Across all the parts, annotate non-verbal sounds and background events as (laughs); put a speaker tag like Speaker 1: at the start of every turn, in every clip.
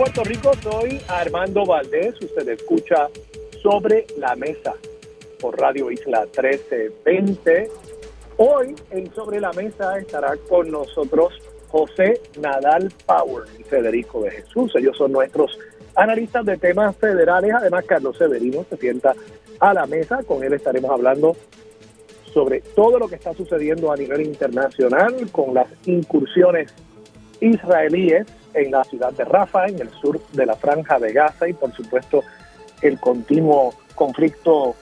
Speaker 1: Puerto Rico. Soy Armando Valdés. Usted escucha sobre la mesa por Radio Isla 1320. Hoy en Sobre la Mesa estará con nosotros José Nadal Power y Federico de Jesús. Ellos son nuestros analistas de temas federales. Además, Carlos Severino se sienta a la mesa. Con él estaremos hablando sobre todo lo que está sucediendo a nivel internacional con las incursiones israelíes en la ciudad de Rafa, en el sur de la franja de Gaza y por supuesto el continuo conflicto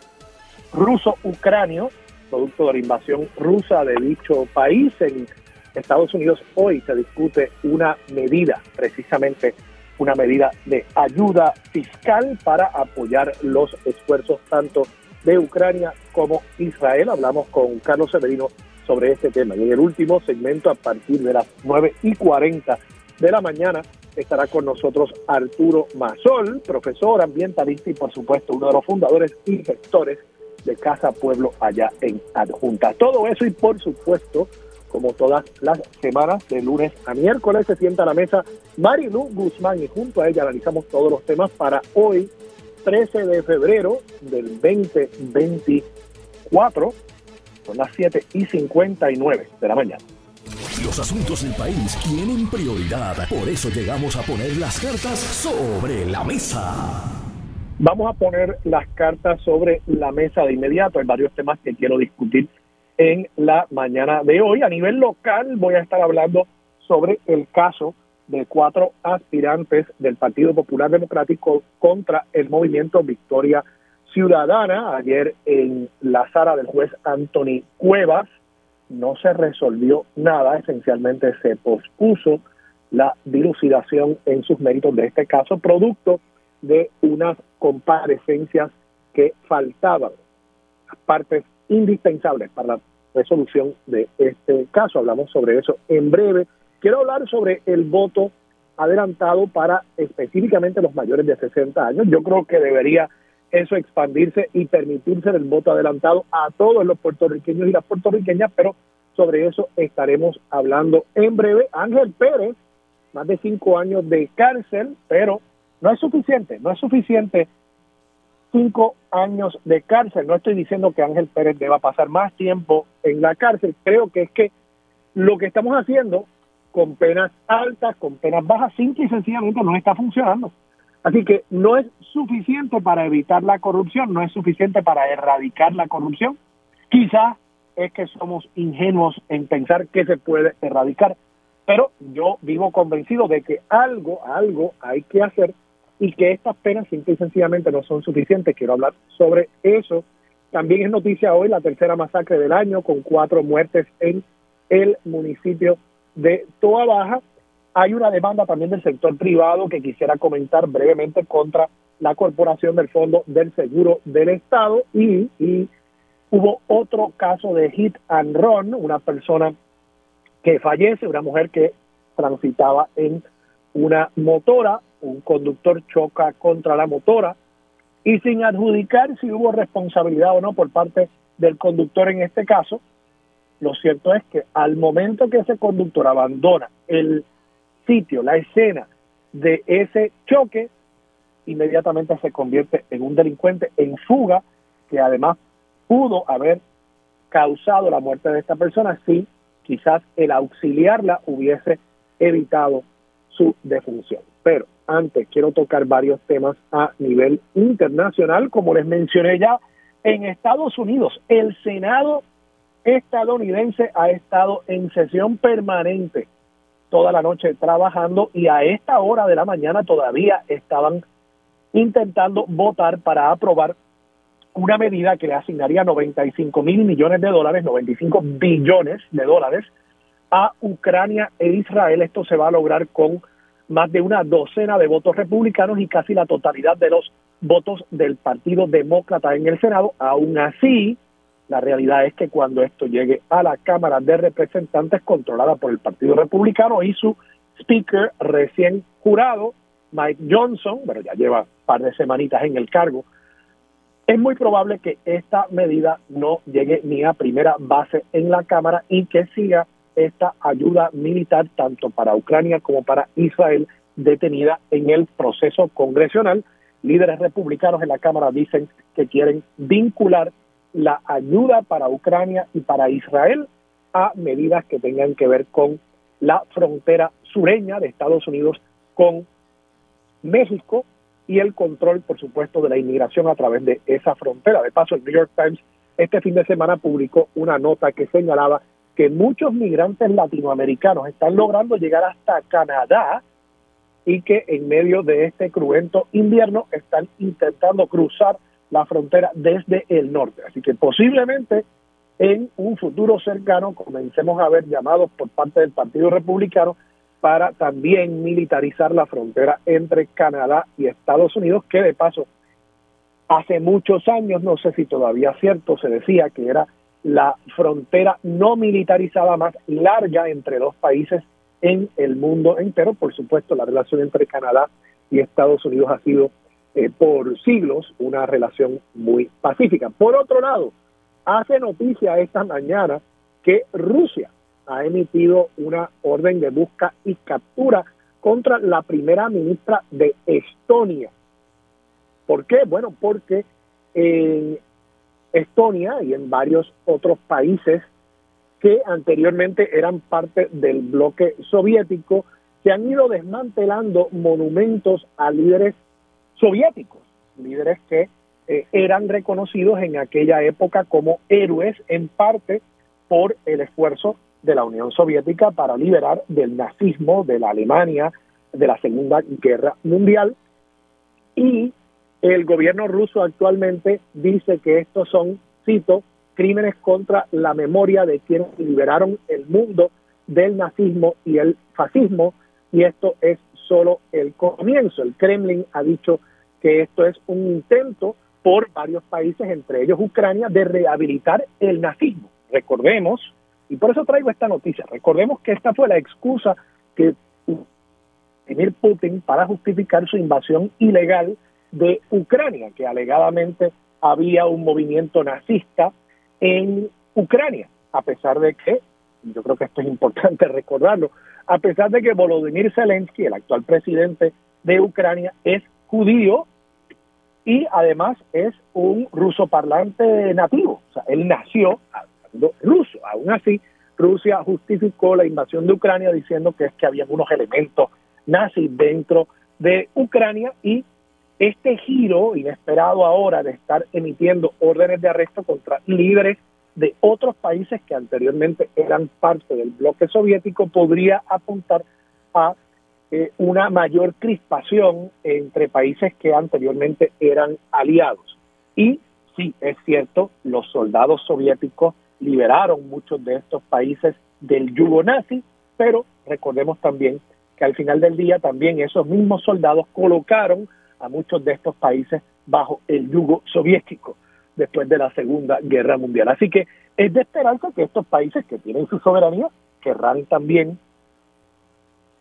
Speaker 1: ruso-ucranio, producto de la invasión rusa de dicho país. En Estados Unidos hoy se discute una medida, precisamente una medida de ayuda fiscal para apoyar los esfuerzos tanto de Ucrania como Israel. Hablamos con Carlos Severino sobre este tema. Y en el último segmento, a partir de las 9 y 40 de la mañana estará con nosotros Arturo Mazol, profesor ambientalista y por supuesto uno de los fundadores y gestores de Casa Pueblo allá en Adjunta. Todo eso y por supuesto, como todas las semanas, de lunes a miércoles se sienta a la mesa Marilu Guzmán y junto a ella analizamos todos los temas para hoy, 13 de febrero del 2024, son las 7 y 59 de la mañana.
Speaker 2: Los asuntos del país tienen prioridad. Por eso llegamos a poner las cartas sobre la mesa.
Speaker 1: Vamos a poner las cartas sobre la mesa de inmediato. Hay varios temas que quiero discutir en la mañana de hoy. A nivel local voy a estar hablando sobre el caso de cuatro aspirantes del Partido Popular Democrático contra el movimiento Victoria Ciudadana. Ayer en la sala del juez Anthony Cuevas no se resolvió nada, esencialmente se pospuso la dilucidación en sus méritos de este caso, producto de unas comparecencias que faltaban, partes indispensables para la resolución de este caso. Hablamos sobre eso en breve. Quiero hablar sobre el voto adelantado para específicamente los mayores de 60 años. Yo creo que debería eso expandirse y permitirse el voto adelantado a todos los puertorriqueños y las puertorriqueñas, pero sobre eso estaremos hablando en breve. Ángel Pérez, más de cinco años de cárcel, pero no es suficiente, no es suficiente cinco años de cárcel. No estoy diciendo que Ángel Pérez deba pasar más tiempo en la cárcel, creo que es que lo que estamos haciendo con penas altas, con penas bajas, simple y sencillamente no está funcionando. Así que no es suficiente para evitar la corrupción, no es suficiente para erradicar la corrupción. Quizás es que somos ingenuos en pensar que se puede erradicar, pero yo vivo convencido de que algo, algo hay que hacer y que estas penas simple y sencillamente no son suficientes. Quiero hablar sobre eso. También es noticia hoy la tercera masacre del año con cuatro muertes en el municipio de Toa Baja hay una demanda también del sector privado que quisiera comentar brevemente contra la Corporación del Fondo del Seguro del Estado y, hubo otro caso de hit and run, una persona que fallece, una mujer que transitaba en una motora, un conductor choca contra la motora y sin adjudicar si hubo responsabilidad o no por parte del conductor en este caso, lo cierto es que al momento que ese conductor abandona el sitio, la escena de ese choque, inmediatamente se convierte en un delincuente en fuga que además pudo haber causado la muerte de esta persona si quizás el auxiliarla hubiese evitado su defunción. Pero antes quiero tocar varios temas a nivel internacional, como les mencioné ya, en Estados Unidos el Senado estadounidense ha estado en sesión permanente toda la noche trabajando y a esta hora de la mañana todavía estaban intentando votar para aprobar una medida que le asignaría 95 mil millones de dólares, 95 billones de dólares a Ucrania e Israel. Esto se va a lograr con más de una docena de votos republicanos y casi la totalidad de los votos del Partido Demócrata en el Senado. Aún así, la realidad es que cuando esto llegue a la Cámara de Representantes controlada por el Partido Republicano y su speaker recién jurado, Mike Johnson, pero ya lleva un par de semanitas en el cargo, es muy probable que esta medida no llegue ni a primera base en la Cámara y que siga esta ayuda militar tanto para Ucrania como para Israel detenida en el proceso congresional. Líderes republicanos en la Cámara dicen que quieren vincular la ayuda para Ucrania y para Israel a medidas que tengan que ver con la frontera sureña de Estados Unidos con México y el control, por supuesto, de la inmigración a través de esa frontera. De paso, el New York Times este fin de semana publicó una nota que señalaba que muchos migrantes latinoamericanos están logrando llegar hasta Canadá y que en medio de este cruento invierno están intentando cruzar la frontera desde el norte. Así que posiblemente en un futuro cercano comencemos a ver llamados por parte del Partido Republicano para también militarizar la frontera entre Canadá y Estados Unidos, que de paso hace muchos años, no sé si todavía es cierto, se decía que era la frontera no militarizada más larga entre dos países en el mundo entero. Por supuesto, la relación entre Canadá y Estados Unidos ha sido eh, por siglos una relación muy pacífica. Por otro lado, hace noticia esta mañana que Rusia ha emitido una orden de busca y captura contra la primera ministra de Estonia. ¿Por qué? Bueno, porque en Estonia y en varios otros países que anteriormente eran parte del bloque soviético, se han ido desmantelando monumentos a líderes soviéticos, líderes que eh, eran reconocidos en aquella época como héroes en parte por el esfuerzo de la Unión Soviética para liberar del nazismo de la Alemania de la Segunda Guerra Mundial y el gobierno ruso actualmente dice que estos son, cito, crímenes contra la memoria de quienes liberaron el mundo del nazismo y el fascismo, y esto es solo el comienzo. El Kremlin ha dicho que esto es un intento por varios países, entre ellos Ucrania, de rehabilitar el nazismo. Recordemos, y por eso traigo esta noticia, recordemos que esta fue la excusa que Vladimir Putin para justificar su invasión ilegal de Ucrania, que alegadamente había un movimiento nazista en Ucrania, a pesar de que, yo creo que esto es importante (laughs) recordarlo, a pesar de que Volodymyr Zelensky, el actual presidente de Ucrania, es judío y además es un ruso parlante nativo, o sea, él nació hablando ruso, aún así Rusia justificó la invasión de Ucrania diciendo que es que había unos elementos nazis dentro de Ucrania y este giro inesperado ahora de estar emitiendo órdenes de arresto contra líderes de otros países que anteriormente eran parte del bloque soviético podría apuntar a eh, una mayor crispación entre países que anteriormente eran aliados. Y sí, es cierto, los soldados soviéticos liberaron muchos de estos países del yugo nazi, pero recordemos también que al final del día también esos mismos soldados colocaron a muchos de estos países bajo el yugo soviético después de la Segunda Guerra Mundial. Así que es de esperanza que estos países que tienen su soberanía querrán también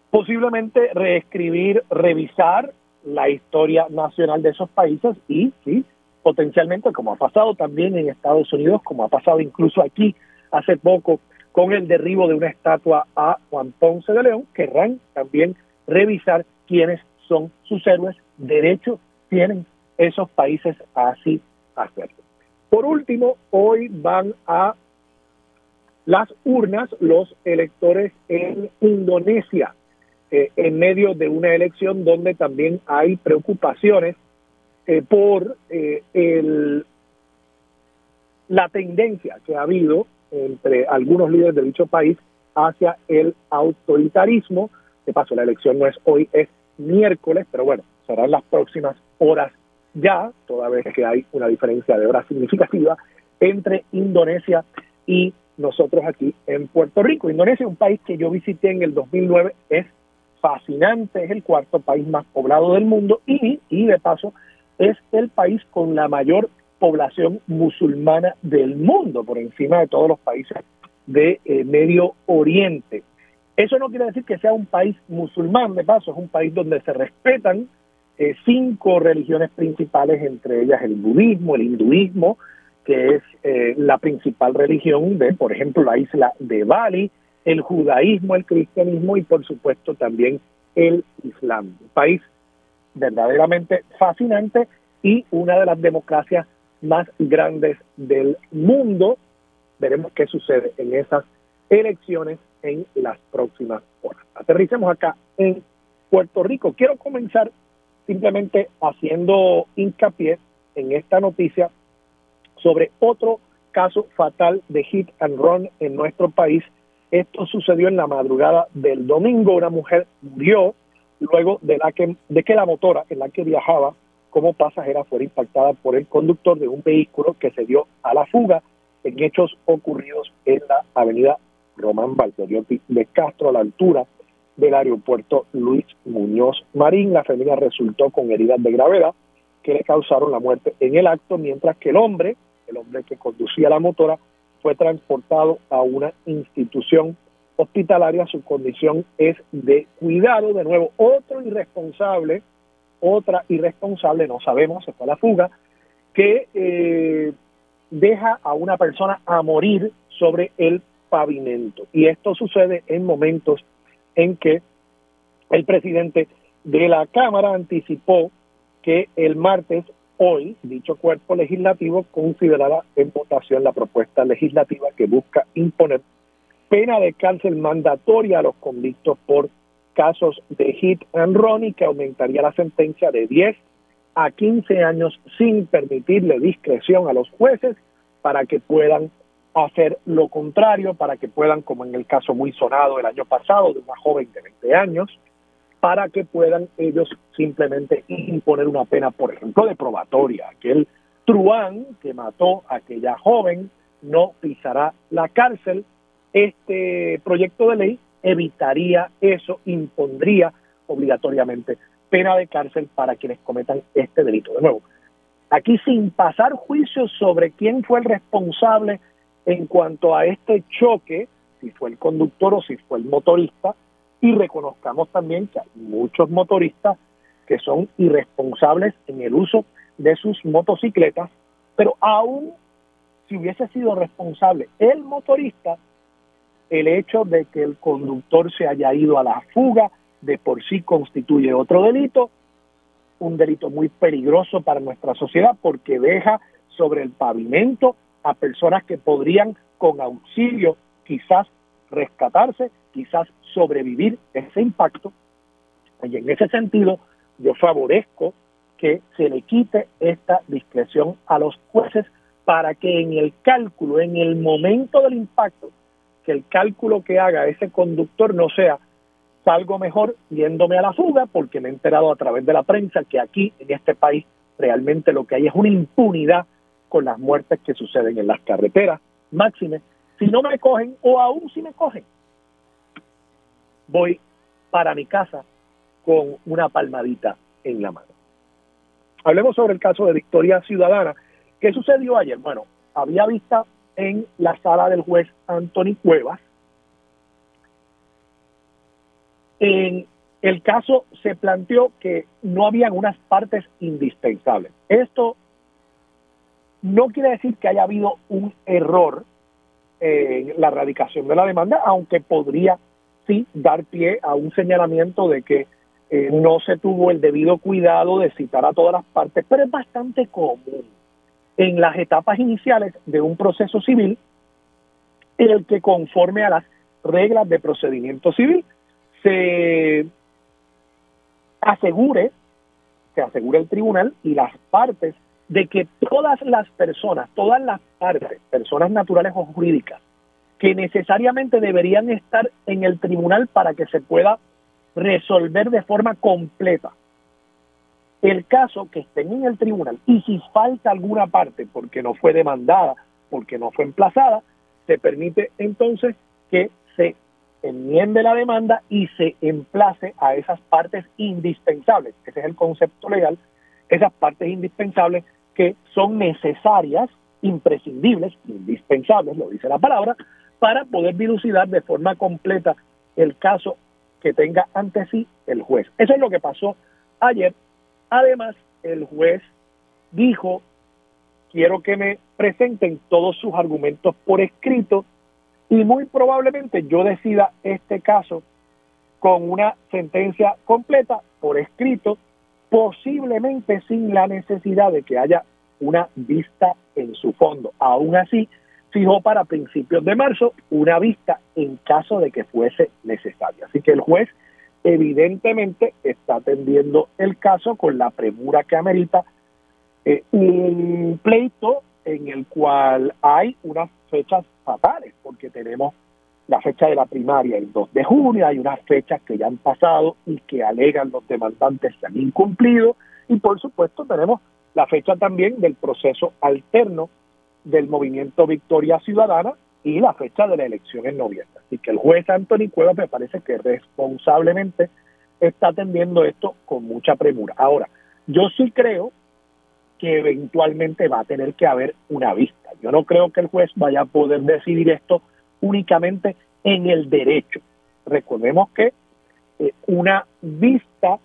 Speaker 1: posiblemente reescribir, revisar la historia nacional de esos países y, sí, potencialmente, como ha pasado también en Estados Unidos, como ha pasado incluso aquí hace poco con el derribo de una estatua a Juan Ponce de León, querrán también revisar quiénes son sus héroes, derecho tienen esos países a así hacerlo. Por último, hoy van a las urnas los electores en Indonesia, eh, en medio de una elección donde también hay preocupaciones eh, por eh, el, la tendencia que ha habido entre algunos líderes de dicho país hacia el autoritarismo. De paso, la elección no es hoy, es miércoles, pero bueno, serán las próximas horas ya, toda vez que hay una diferencia de horas significativa entre Indonesia y nosotros aquí en Puerto Rico. Indonesia es un país que yo visité en el 2009, es fascinante, es el cuarto país más poblado del mundo y, y de paso es el país con la mayor población musulmana del mundo, por encima de todos los países de eh, Medio Oriente. Eso no quiere decir que sea un país musulmán, de paso, es un país donde se respetan eh, cinco religiones principales, entre ellas el budismo, el hinduismo, que es eh, la principal religión de, por ejemplo, la isla de Bali, el judaísmo, el cristianismo y, por supuesto, también el islam. Un país verdaderamente fascinante y una de las democracias más grandes del mundo. Veremos qué sucede en esas elecciones en las próximas horas. Aterricemos acá en Puerto Rico. Quiero comenzar simplemente haciendo hincapié en esta noticia sobre otro caso fatal de hit and run en nuestro país. Esto sucedió en la madrugada del domingo. Una mujer murió luego de, la que, de que la motora en la que viajaba como pasajera fuera impactada por el conductor de un vehículo que se dio a la fuga en hechos ocurridos en la avenida Román Valderiotti de Castro a la altura del aeropuerto Luis Muñoz Marín. La familia resultó con heridas de gravedad que le causaron la muerte en el acto, mientras que el hombre, el hombre que conducía la motora, fue transportado a una institución hospitalaria. Su condición es de cuidado. De nuevo, otro irresponsable, otra irresponsable, no sabemos, se fue a la fuga, que eh, deja a una persona a morir sobre el pavimento. Y esto sucede en momentos en que el presidente de la Cámara anticipó que el martes, hoy, dicho cuerpo legislativo considerará en votación la propuesta legislativa que busca imponer pena de cárcel mandatoria a los convictos por casos de hit and run y que aumentaría la sentencia de 10 a 15 años sin permitirle discreción a los jueces para que puedan hacer lo contrario para que puedan, como en el caso muy sonado el año pasado de una joven de 20 años, para que puedan ellos simplemente imponer una pena, por ejemplo, de probatoria. Aquel truán que mató a aquella joven no pisará la cárcel. Este proyecto de ley evitaría eso, impondría obligatoriamente pena de cárcel para quienes cometan este delito. De nuevo, aquí sin pasar juicio sobre quién fue el responsable en cuanto a este choque, si fue el conductor o si fue el motorista, y reconozcamos también que hay muchos motoristas que son irresponsables en el uso de sus motocicletas, pero aún si hubiese sido responsable el motorista, el hecho de que el conductor se haya ido a la fuga de por sí constituye otro delito, un delito muy peligroso para nuestra sociedad porque deja sobre el pavimento a personas que podrían con auxilio quizás rescatarse, quizás sobrevivir ese impacto. Y en ese sentido, yo favorezco que se le quite esta discreción a los jueces para que en el cálculo, en el momento del impacto, que el cálculo que haga ese conductor no sea salgo mejor yéndome a la fuga porque me he enterado a través de la prensa que aquí en este país realmente lo que hay es una impunidad con las muertes que suceden en las carreteras. Máxime, si no me cogen o aún si me cogen, voy para mi casa con una palmadita en la mano. Hablemos sobre el caso de Victoria Ciudadana. ¿Qué sucedió ayer? Bueno, había vista en la sala del juez Anthony Cuevas. En el caso se planteó que no habían unas partes indispensables. Esto no quiere decir que haya habido un error en la erradicación de la demanda, aunque podría sí dar pie a un señalamiento de que eh, no se tuvo el debido cuidado de citar a todas las partes, pero es bastante común en las etapas iniciales de un proceso civil el que conforme a las reglas de procedimiento civil se asegure, se asegure el tribunal y las partes de que todas las personas, todas las partes, personas naturales o jurídicas, que necesariamente deberían estar en el tribunal para que se pueda resolver de forma completa. El caso que estén en el tribunal y si falta alguna parte porque no fue demandada, porque no fue emplazada, se permite entonces que se enmiende la demanda y se emplace a esas partes indispensables, ese es el concepto legal, esas partes indispensables que son necesarias, imprescindibles, indispensables, lo dice la palabra, para poder dilucidar de forma completa el caso que tenga ante sí el juez. Eso es lo que pasó ayer. Además, el juez dijo, quiero que me presenten todos sus argumentos por escrito y muy probablemente yo decida este caso con una sentencia completa por escrito, posiblemente sin la necesidad de que haya una vista en su fondo. Aún así, fijó para principios de marzo una vista en caso de que fuese necesaria. Así que el juez evidentemente está atendiendo el caso con la premura que amerita eh, un pleito en el cual hay unas fechas fatales, porque tenemos la fecha de la primaria el 2 de junio, hay unas fechas que ya han pasado y que alegan los demandantes se han incumplido, y por supuesto tenemos la fecha también del proceso alterno del movimiento Victoria Ciudadana y la fecha de la elección en noviembre. Así que el juez Anthony Cuevas me parece que responsablemente está atendiendo esto con mucha premura. Ahora, yo sí creo que eventualmente va a tener que haber una vista. Yo no creo que el juez vaya a poder decidir esto únicamente en el derecho. Recordemos que eh, una vista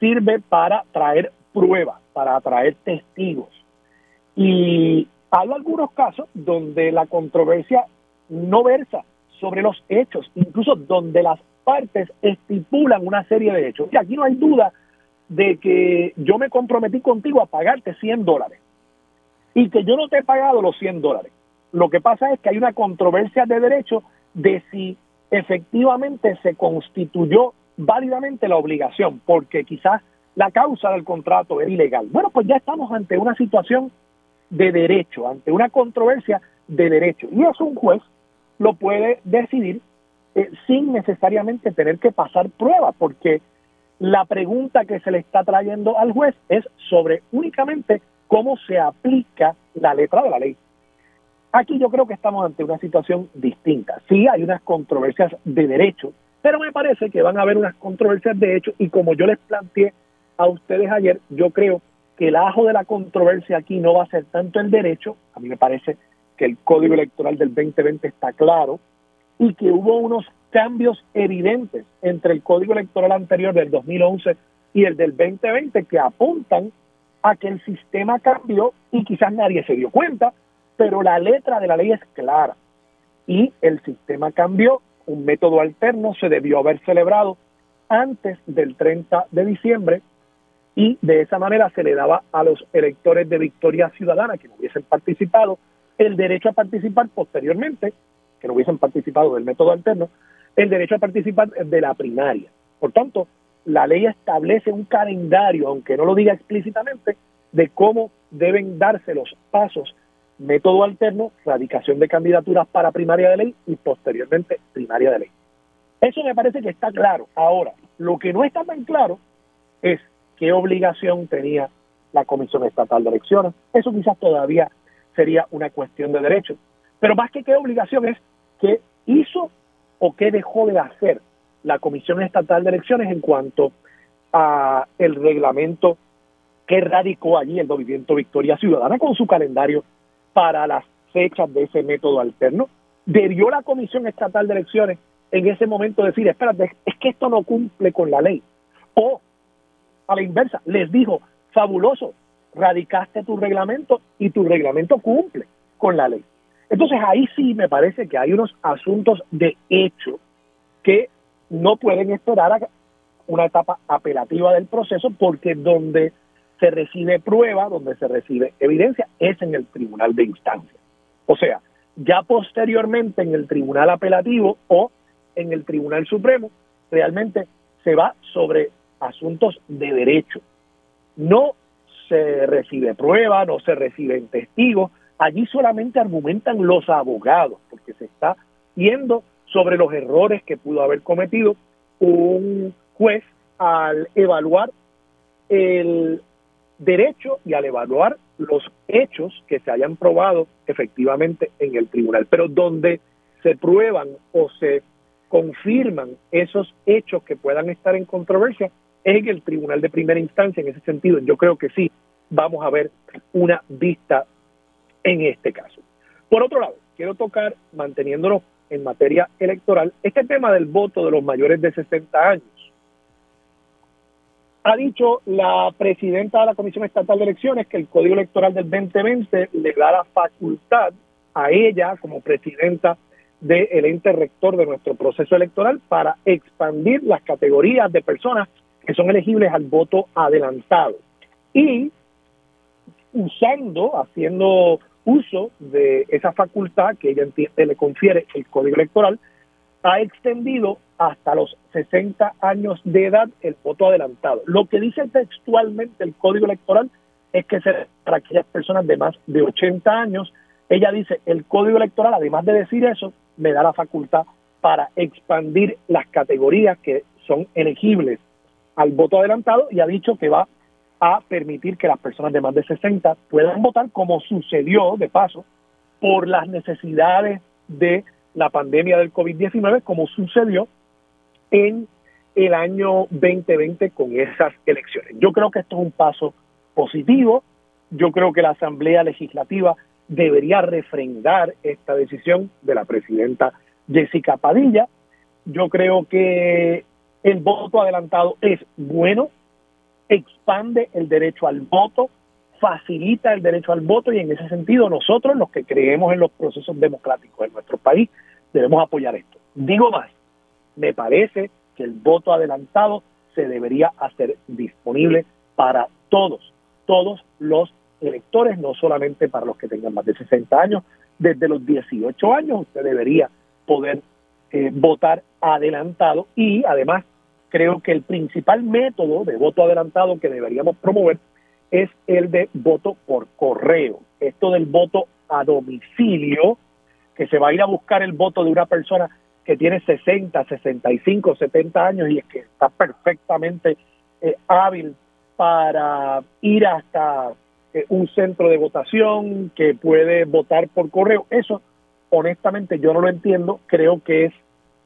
Speaker 1: sirve para traer pruebas, para traer testigos. Y hay algunos casos donde la controversia no versa sobre los hechos, incluso donde las partes estipulan una serie de hechos. Y aquí no hay duda de que yo me comprometí contigo a pagarte 100 dólares y que yo no te he pagado los 100 dólares. Lo que pasa es que hay una controversia de derecho de si efectivamente se constituyó válidamente la obligación, porque quizás la causa del contrato es ilegal. Bueno, pues ya estamos ante una situación de derecho, ante una controversia de derecho. Y eso un juez lo puede decidir eh, sin necesariamente tener que pasar pruebas, porque la pregunta que se le está trayendo al juez es sobre únicamente cómo se aplica la letra de la ley. Aquí yo creo que estamos ante una situación distinta. Sí hay unas controversias de derecho, pero me parece que van a haber unas controversias de hecho y como yo les planteé a ustedes ayer, yo creo que el ajo de la controversia aquí no va a ser tanto el derecho, a mí me parece que el código electoral del 2020 está claro y que hubo unos cambios evidentes entre el código electoral anterior del 2011 y el del 2020 que apuntan a que el sistema cambió y quizás nadie se dio cuenta, pero la letra de la ley es clara. Y el sistema cambió, un método alterno se debió haber celebrado antes del 30 de diciembre y de esa manera se le daba a los electores de Victoria Ciudadana que no hubiesen participado el derecho a participar posteriormente, que no hubiesen participado del método alterno, el derecho a participar de la primaria. Por tanto, la ley establece un calendario, aunque no lo diga explícitamente, de cómo deben darse los pasos, método alterno, radicación de candidaturas para primaria de ley y posteriormente primaria de ley. Eso me parece que está claro. Ahora, lo que no está tan claro es qué obligación tenía la Comisión Estatal de Elecciones. Eso quizás todavía sería una cuestión de derecho. Pero más que qué obligación es qué hizo o qué dejó de hacer la Comisión Estatal de Elecciones en cuanto a el reglamento que radicó allí el movimiento Victoria Ciudadana con su calendario para las fechas de ese método alterno. Debió la Comisión Estatal de Elecciones en ese momento decir, espérate, es que esto no cumple con la ley. O, a la inversa, les dijo, fabuloso, radicaste tu reglamento y tu reglamento cumple con la ley. Entonces ahí sí me parece que hay unos asuntos de hecho que no pueden esperar a una etapa apelativa del proceso porque donde se recibe prueba, donde se recibe evidencia, es en el tribunal de instancia. O sea, ya posteriormente en el tribunal apelativo o en el tribunal supremo, realmente se va sobre asuntos de derecho. No se recibe prueba, no se reciben testigos, allí solamente argumentan los abogados, porque se está yendo sobre los errores que pudo haber cometido un juez al evaluar el derecho y al evaluar los hechos que se hayan probado efectivamente en el tribunal. Pero donde se prueban o se confirman esos hechos que puedan estar en controversia en el tribunal de primera instancia. En ese sentido, yo creo que sí vamos a ver una vista en este caso. Por otro lado, quiero tocar, manteniéndonos en materia electoral, este tema del voto de los mayores de 60 años. Ha dicho la presidenta de la Comisión Estatal de Elecciones que el Código Electoral del 2020 le da la facultad a ella como presidenta del ente rector de nuestro proceso electoral para expandir las categorías de personas que son elegibles al voto adelantado. Y usando, haciendo uso de esa facultad que ella entiende le confiere el Código Electoral, ha extendido hasta los 60 años de edad el voto adelantado. Lo que dice textualmente el Código Electoral es que será para aquellas personas de más de 80 años. Ella dice, el Código Electoral, además de decir eso, me da la facultad para expandir las categorías que son elegibles al voto adelantado y ha dicho que va a permitir que las personas de más de 60 puedan votar como sucedió de paso por las necesidades de la pandemia del COVID-19 como sucedió en el año 2020 con esas elecciones. Yo creo que esto es un paso positivo. Yo creo que la Asamblea Legislativa debería refrendar esta decisión de la presidenta Jessica Padilla. Yo creo que el voto adelantado es bueno, expande el derecho al voto, facilita el derecho al voto y en ese sentido nosotros los que creemos en los procesos democráticos en nuestro país debemos apoyar esto. Digo más, me parece que el voto adelantado se debería hacer disponible para todos, todos los electores, no solamente para los que tengan más de 60 años. Desde los 18 años usted debería poder eh, votar adelantado y además creo que el principal método de voto adelantado que deberíamos promover es el de voto por correo. Esto del voto a domicilio, que se va a ir a buscar el voto de una persona que tiene 60, 65, 70 años y es que está perfectamente eh, hábil para ir hasta eh, un centro de votación, que puede votar por correo. Eso, honestamente, yo no lo entiendo. Creo que es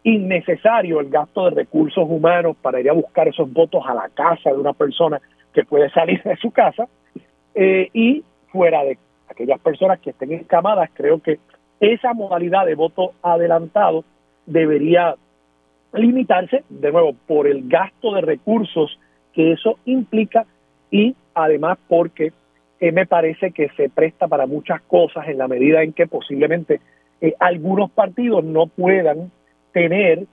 Speaker 1: innecesario el gasto de recursos humanos para ir a buscar esos votos a la casa de una persona que puede salir de su casa. Eh, y fuera de aquellas personas que estén encamadas, creo que esa modalidad de voto adelantado debería limitarse, de nuevo, por el gasto de recursos que eso implica y además porque eh, me parece que se presta para muchas cosas en la medida en que posiblemente eh, algunos partidos no puedan tener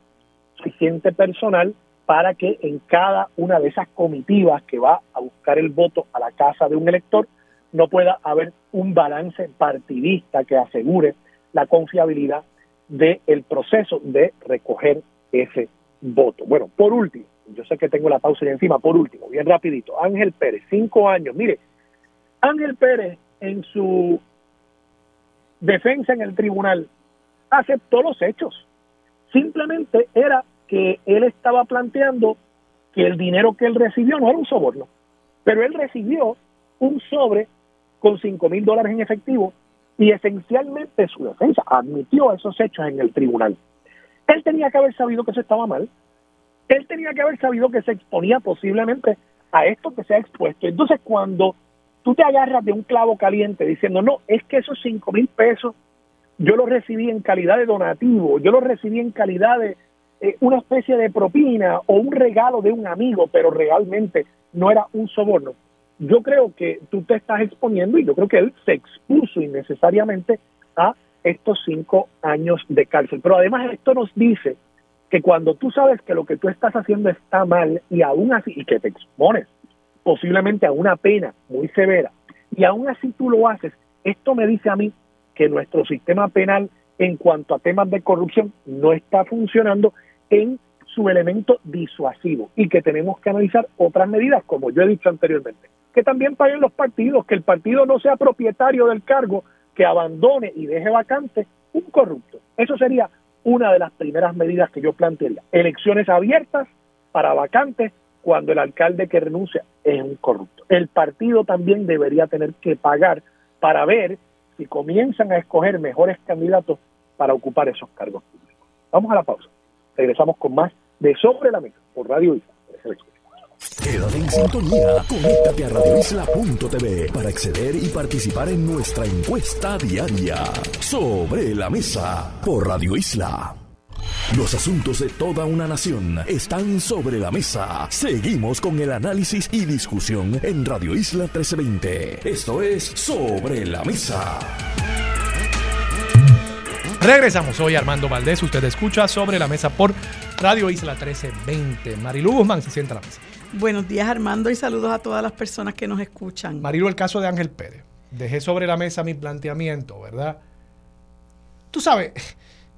Speaker 1: suficiente personal para que en cada una de esas comitivas que va a buscar el voto a la casa de un elector no pueda haber un balance partidista que asegure la confiabilidad del proceso de recoger ese voto. Bueno, por último, yo sé que tengo la pausa y encima, por último, bien rapidito, Ángel Pérez, cinco años, mire, Ángel Pérez en su defensa en el tribunal aceptó los hechos. Simplemente era que él estaba planteando que el dinero que él recibió no era un soborno, pero él recibió un sobre con cinco mil dólares en efectivo y esencialmente su defensa admitió esos hechos en el tribunal. Él tenía que haber sabido que eso estaba mal. Él tenía que haber sabido que se exponía posiblemente a esto que se ha expuesto. Entonces, cuando tú te agarras de un clavo caliente diciendo, no, es que esos cinco mil pesos yo los recibí en calidad de donativo, yo los recibí en calidad de eh, una especie de propina o un regalo de un amigo, pero realmente no era un soborno yo creo que tú te estás exponiendo y yo creo que él se expuso innecesariamente a estos cinco años de cárcel. Pero además esto nos dice que cuando tú sabes que lo que tú estás haciendo está mal y aún así, y que te expones posiblemente a una pena muy severa, y aún así tú lo haces, esto me dice a mí que nuestro sistema penal en cuanto a temas de corrupción no está funcionando en su elemento disuasivo y que tenemos que analizar otras medidas, como yo he dicho anteriormente que también paguen los partidos, que el partido no sea propietario del cargo, que abandone y deje vacante un corrupto. Eso sería una de las primeras medidas que yo plantearía. Elecciones abiertas para vacantes cuando el alcalde que renuncia es un corrupto. El partido también debería tener que pagar para ver si comienzan a escoger mejores candidatos para ocupar esos cargos públicos. Vamos a la pausa. Regresamos con más de Sobre la Mesa por Radio Isla.
Speaker 2: Quédate en sintonía, conéctate a radioisla.tv para acceder y participar en nuestra encuesta diaria. Sobre la Mesa por Radio Isla. Los asuntos de toda una nación están sobre la mesa. Seguimos con el análisis y discusión en Radio Isla 1320. Esto es Sobre la Mesa.
Speaker 3: Regresamos hoy Armando Valdés. Usted escucha Sobre la Mesa por Radio Isla 1320. Marilu Guzmán se sienta a la mesa.
Speaker 4: Buenos días Armando y saludos a todas las personas que nos escuchan.
Speaker 3: Marilu, el caso de Ángel Pérez. Dejé sobre la mesa mi planteamiento, ¿verdad? Tú sabes,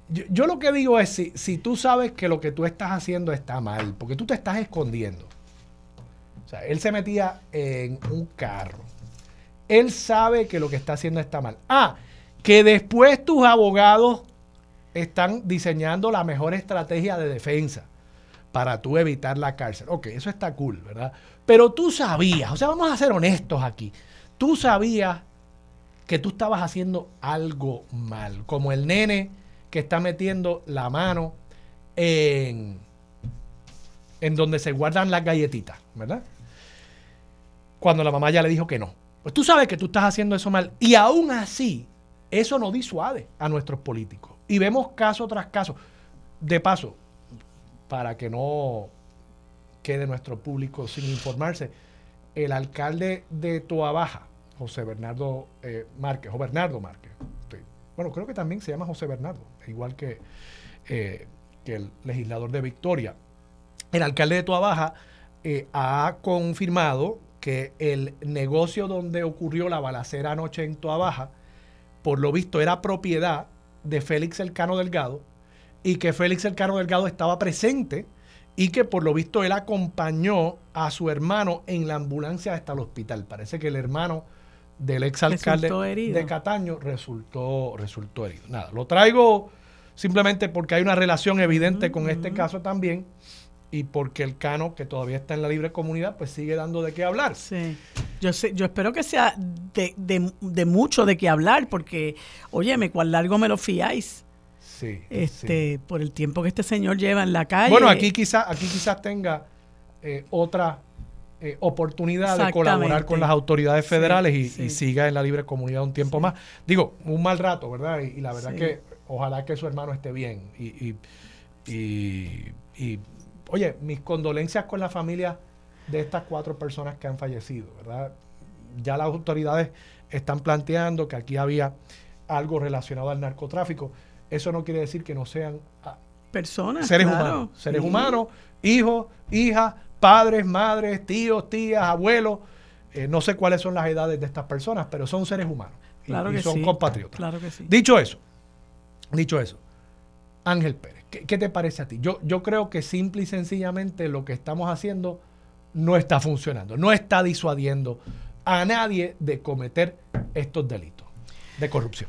Speaker 3: yo, lo que digo es, si, si tú sabes que lo que tú estás haciendo está mal, porque tú te estás escondiendo. O sea, él se metía en un carro. Él sabe que lo que está haciendo está mal. Ah, que después tus abogados están diseñando la mejor estrategia de defensa para tú evitar la cárcel. Ok, eso está cool, ¿verdad? Pero tú sabías, o sea, vamos a ser honestos aquí, tú sabías que tú estabas haciendo algo mal, como el nene que está metiendo la mano en, en donde se guardan las galletitas, ¿verdad? Cuando la mamá ya le dijo que no. Pues tú sabes que tú estás haciendo eso mal. Y aún así, eso no disuade a nuestros políticos. Y vemos caso tras caso. De paso, para que no quede nuestro público sin informarse, el alcalde de Toa Baja, José Bernardo eh, Márquez, o Bernardo Márquez, bueno, creo que también se llama José Bernardo, igual que, eh, que el legislador de Victoria. El alcalde de Toa Baja eh, ha confirmado que el negocio donde ocurrió la balacera anoche en Toa Baja, por lo visto era propiedad de Félix Elcano Delgado y que Félix Elcano Delgado estaba presente y que por lo visto él acompañó a su hermano en la ambulancia hasta el hospital. Parece que el hermano del exalcalde de Cataño resultó, resultó herido. Nada, lo traigo simplemente porque hay una relación evidente con este caso también y porque el Cano, que todavía está en la libre comunidad, pues sigue dando de qué hablar.
Speaker 4: Sí. Yo, sé, yo espero que sea de, de, mucho de qué hablar, porque, óyeme, cuál largo me lo fiáis. Sí, este, Por el tiempo que este señor lleva en la calle.
Speaker 3: Bueno, aquí quizás aquí quizás tenga eh, otra eh, oportunidad de colaborar con las autoridades federales y, siga en la libre comunidad un tiempo más. Digo, un mal rato, ¿verdad? Y, la verdad que ojalá que su hermano esté bien. Y, y, oye, mis condolencias con la familia de estas cuatro personas que han fallecido, ¿verdad? Ya las autoridades están planteando que aquí había algo relacionado al narcotráfico. Eso no quiere decir que no sean ah,
Speaker 4: personas,
Speaker 3: seres humanos, seres humanos, hijos, hijas, padres, madres, tíos, tías, abuelos. Eh, no sé cuáles son las edades de estas personas, pero son seres humanos.
Speaker 4: Claro
Speaker 3: y,
Speaker 4: que
Speaker 3: son compatriotas.
Speaker 4: Claro que sí.
Speaker 3: Dicho eso, dicho eso, Ángel Pérez, ¿qué, te parece a ti? Yo, yo creo que simple y sencillamente lo que estamos haciendo no está funcionando, no está disuadiendo a nadie de cometer estos delitos de corrupción.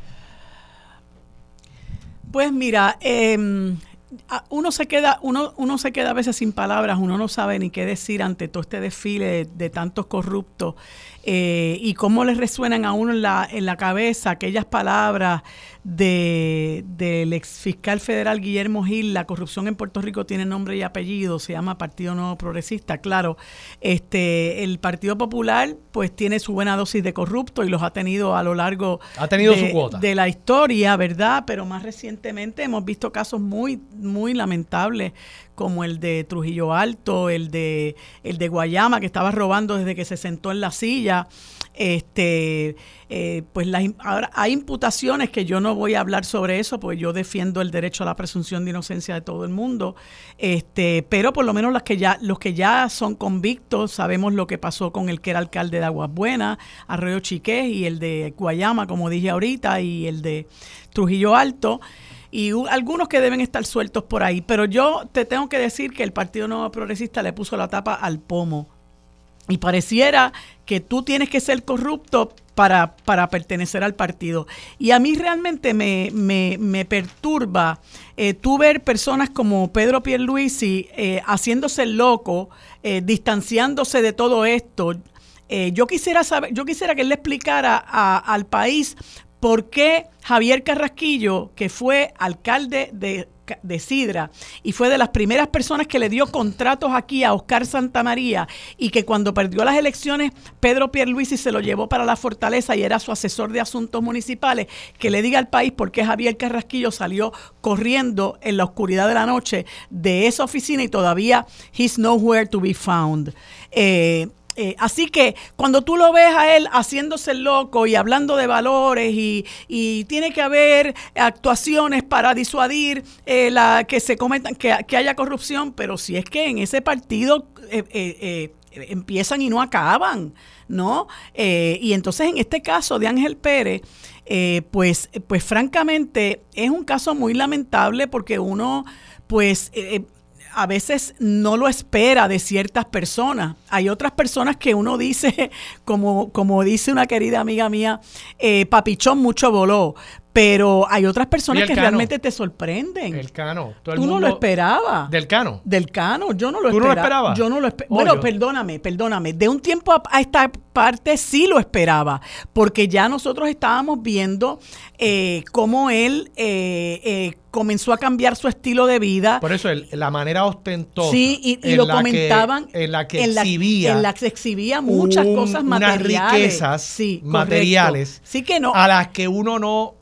Speaker 4: Pues mira, eh, uno se queda uno uno se queda a veces sin palabras uno no sabe ni qué decir ante todo este desfile de, tantos corruptos eh, y cómo les resuenan a uno en la, en la cabeza aquellas palabras de, del ex fiscal federal Guillermo Gil, la corrupción en Puerto Rico tiene nombre y apellido, se llama Partido Nuevo Progresista, claro. Este, el Partido Popular pues tiene su buena dosis de corrupto y los ha tenido a lo largo
Speaker 3: ha tenido de, su cuota.
Speaker 4: de la historia, ¿verdad? Pero más recientemente hemos visto casos muy, muy lamentables como el de Trujillo Alto, el de, el de Guayama, que estaba robando desde que se sentó en la silla. Este, eh, pues ahora hay imputaciones que yo no voy a hablar sobre eso, porque yo defiendo el derecho a la presunción de inocencia de todo el mundo. Este, pero por lo menos las que ya, los que ya son convictos, sabemos lo que pasó con el que era alcalde de Aguas Buenas, Arroyo Chiqués, y el de Guayama, como dije ahorita, y el de Trujillo Alto y algunos que deben estar sueltos por ahí. Pero yo te tengo que decir que el Partido Nuevo Progresista le puso la tapa al pomo y pareciera que tú tienes que ser corrupto para, para pertenecer al partido. Y a mí realmente me, me, me perturba eh, tú ver personas como Pedro Pierluisi eh, haciéndose loco, eh, distanciándose de todo esto. Eh, yo quisiera saber, yo quisiera que él le explicara al país por qué Javier Carrasquillo, que fue alcalde de de Sidra y fue de las primeras personas que le dio contratos aquí a Oscar Santamaría y que cuando perdió las elecciones Pedro Pierluisi se lo llevó para la fortaleza y era su asesor de asuntos municipales, que le diga al país por qué Javier Carrasquillo salió corriendo en la oscuridad de la noche de esa oficina y todavía he's nowhere to be found. Eh, eh, así que cuando tú lo ves a él haciéndose loco y hablando de valores y, tiene que haber actuaciones para disuadir eh, la que se cometan, que, haya corrupción, pero si es que en ese partido eh, empiezan y no acaban, ¿no? y entonces en este caso de Ángel Pérez, pues, pues francamente es un caso muy lamentable porque uno, pues a veces no lo espera de ciertas personas. Hay otras personas que uno dice, (laughs) como, como dice una querida amiga mía, eh, papichón mucho voló. Pero hay otras personas que realmente te sorprenden.
Speaker 3: El cano.
Speaker 4: Todo Tú no lo esperabas.
Speaker 3: ¿Del cano?
Speaker 4: Del cano. Yo no lo
Speaker 3: esperaba. ¿Tú no lo esperabas?
Speaker 4: Yo no lo esperaba. Bueno, perdóname, perdóname. De un tiempo a, esta parte sí lo esperaba. Porque ya nosotros estábamos viendo eh, cómo él eh, eh, comenzó a cambiar su estilo de vida.
Speaker 3: Por eso la manera ostentosa.
Speaker 4: Sí, y, lo comentaban.
Speaker 3: en la que exhibía.
Speaker 4: en la que exhibía muchas cosas materiales.
Speaker 3: Unas riquezas
Speaker 4: sí,
Speaker 3: materiales.
Speaker 4: Sí que no.
Speaker 3: A las que uno no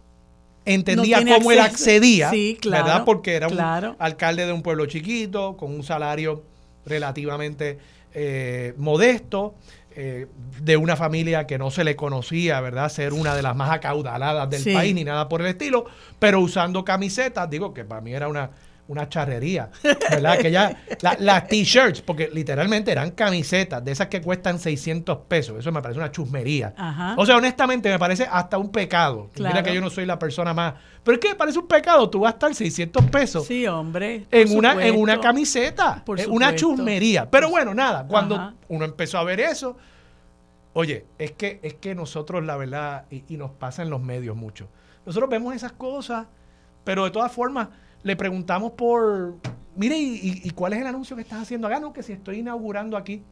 Speaker 3: entendía cómo él accedía, ¿verdad? Porque era un alcalde de un pueblo chiquito, con un salario relativamente eh, modesto, eh, de una familia que no se le conocía, ¿verdad? Ser una de las más acaudaladas del país, ni nada por el estilo, pero usando camisetas, digo que para mí era una una charrería, ¿verdad? que ya, las t-shirts, porque literalmente eran camisetas de esas que cuestan 600 pesos, eso me parece una chusmería. O sea, honestamente me parece hasta un pecado. Mira que yo no soy la persona más... Pero es que me parece un pecado, tú estar 600 pesos.
Speaker 4: Sí, hombre.
Speaker 3: En una, en una camiseta, por una chusmería. Pero bueno, nada, cuando uno empezó a ver eso, oye, es que, es que nosotros la verdad, y, y nos pasa en los medios mucho, nosotros vemos esas cosas, pero de todas formas le preguntamos por, mire, ¿y, cuál es el anuncio que estás haciendo acá? No, que si estoy inaugurando aquí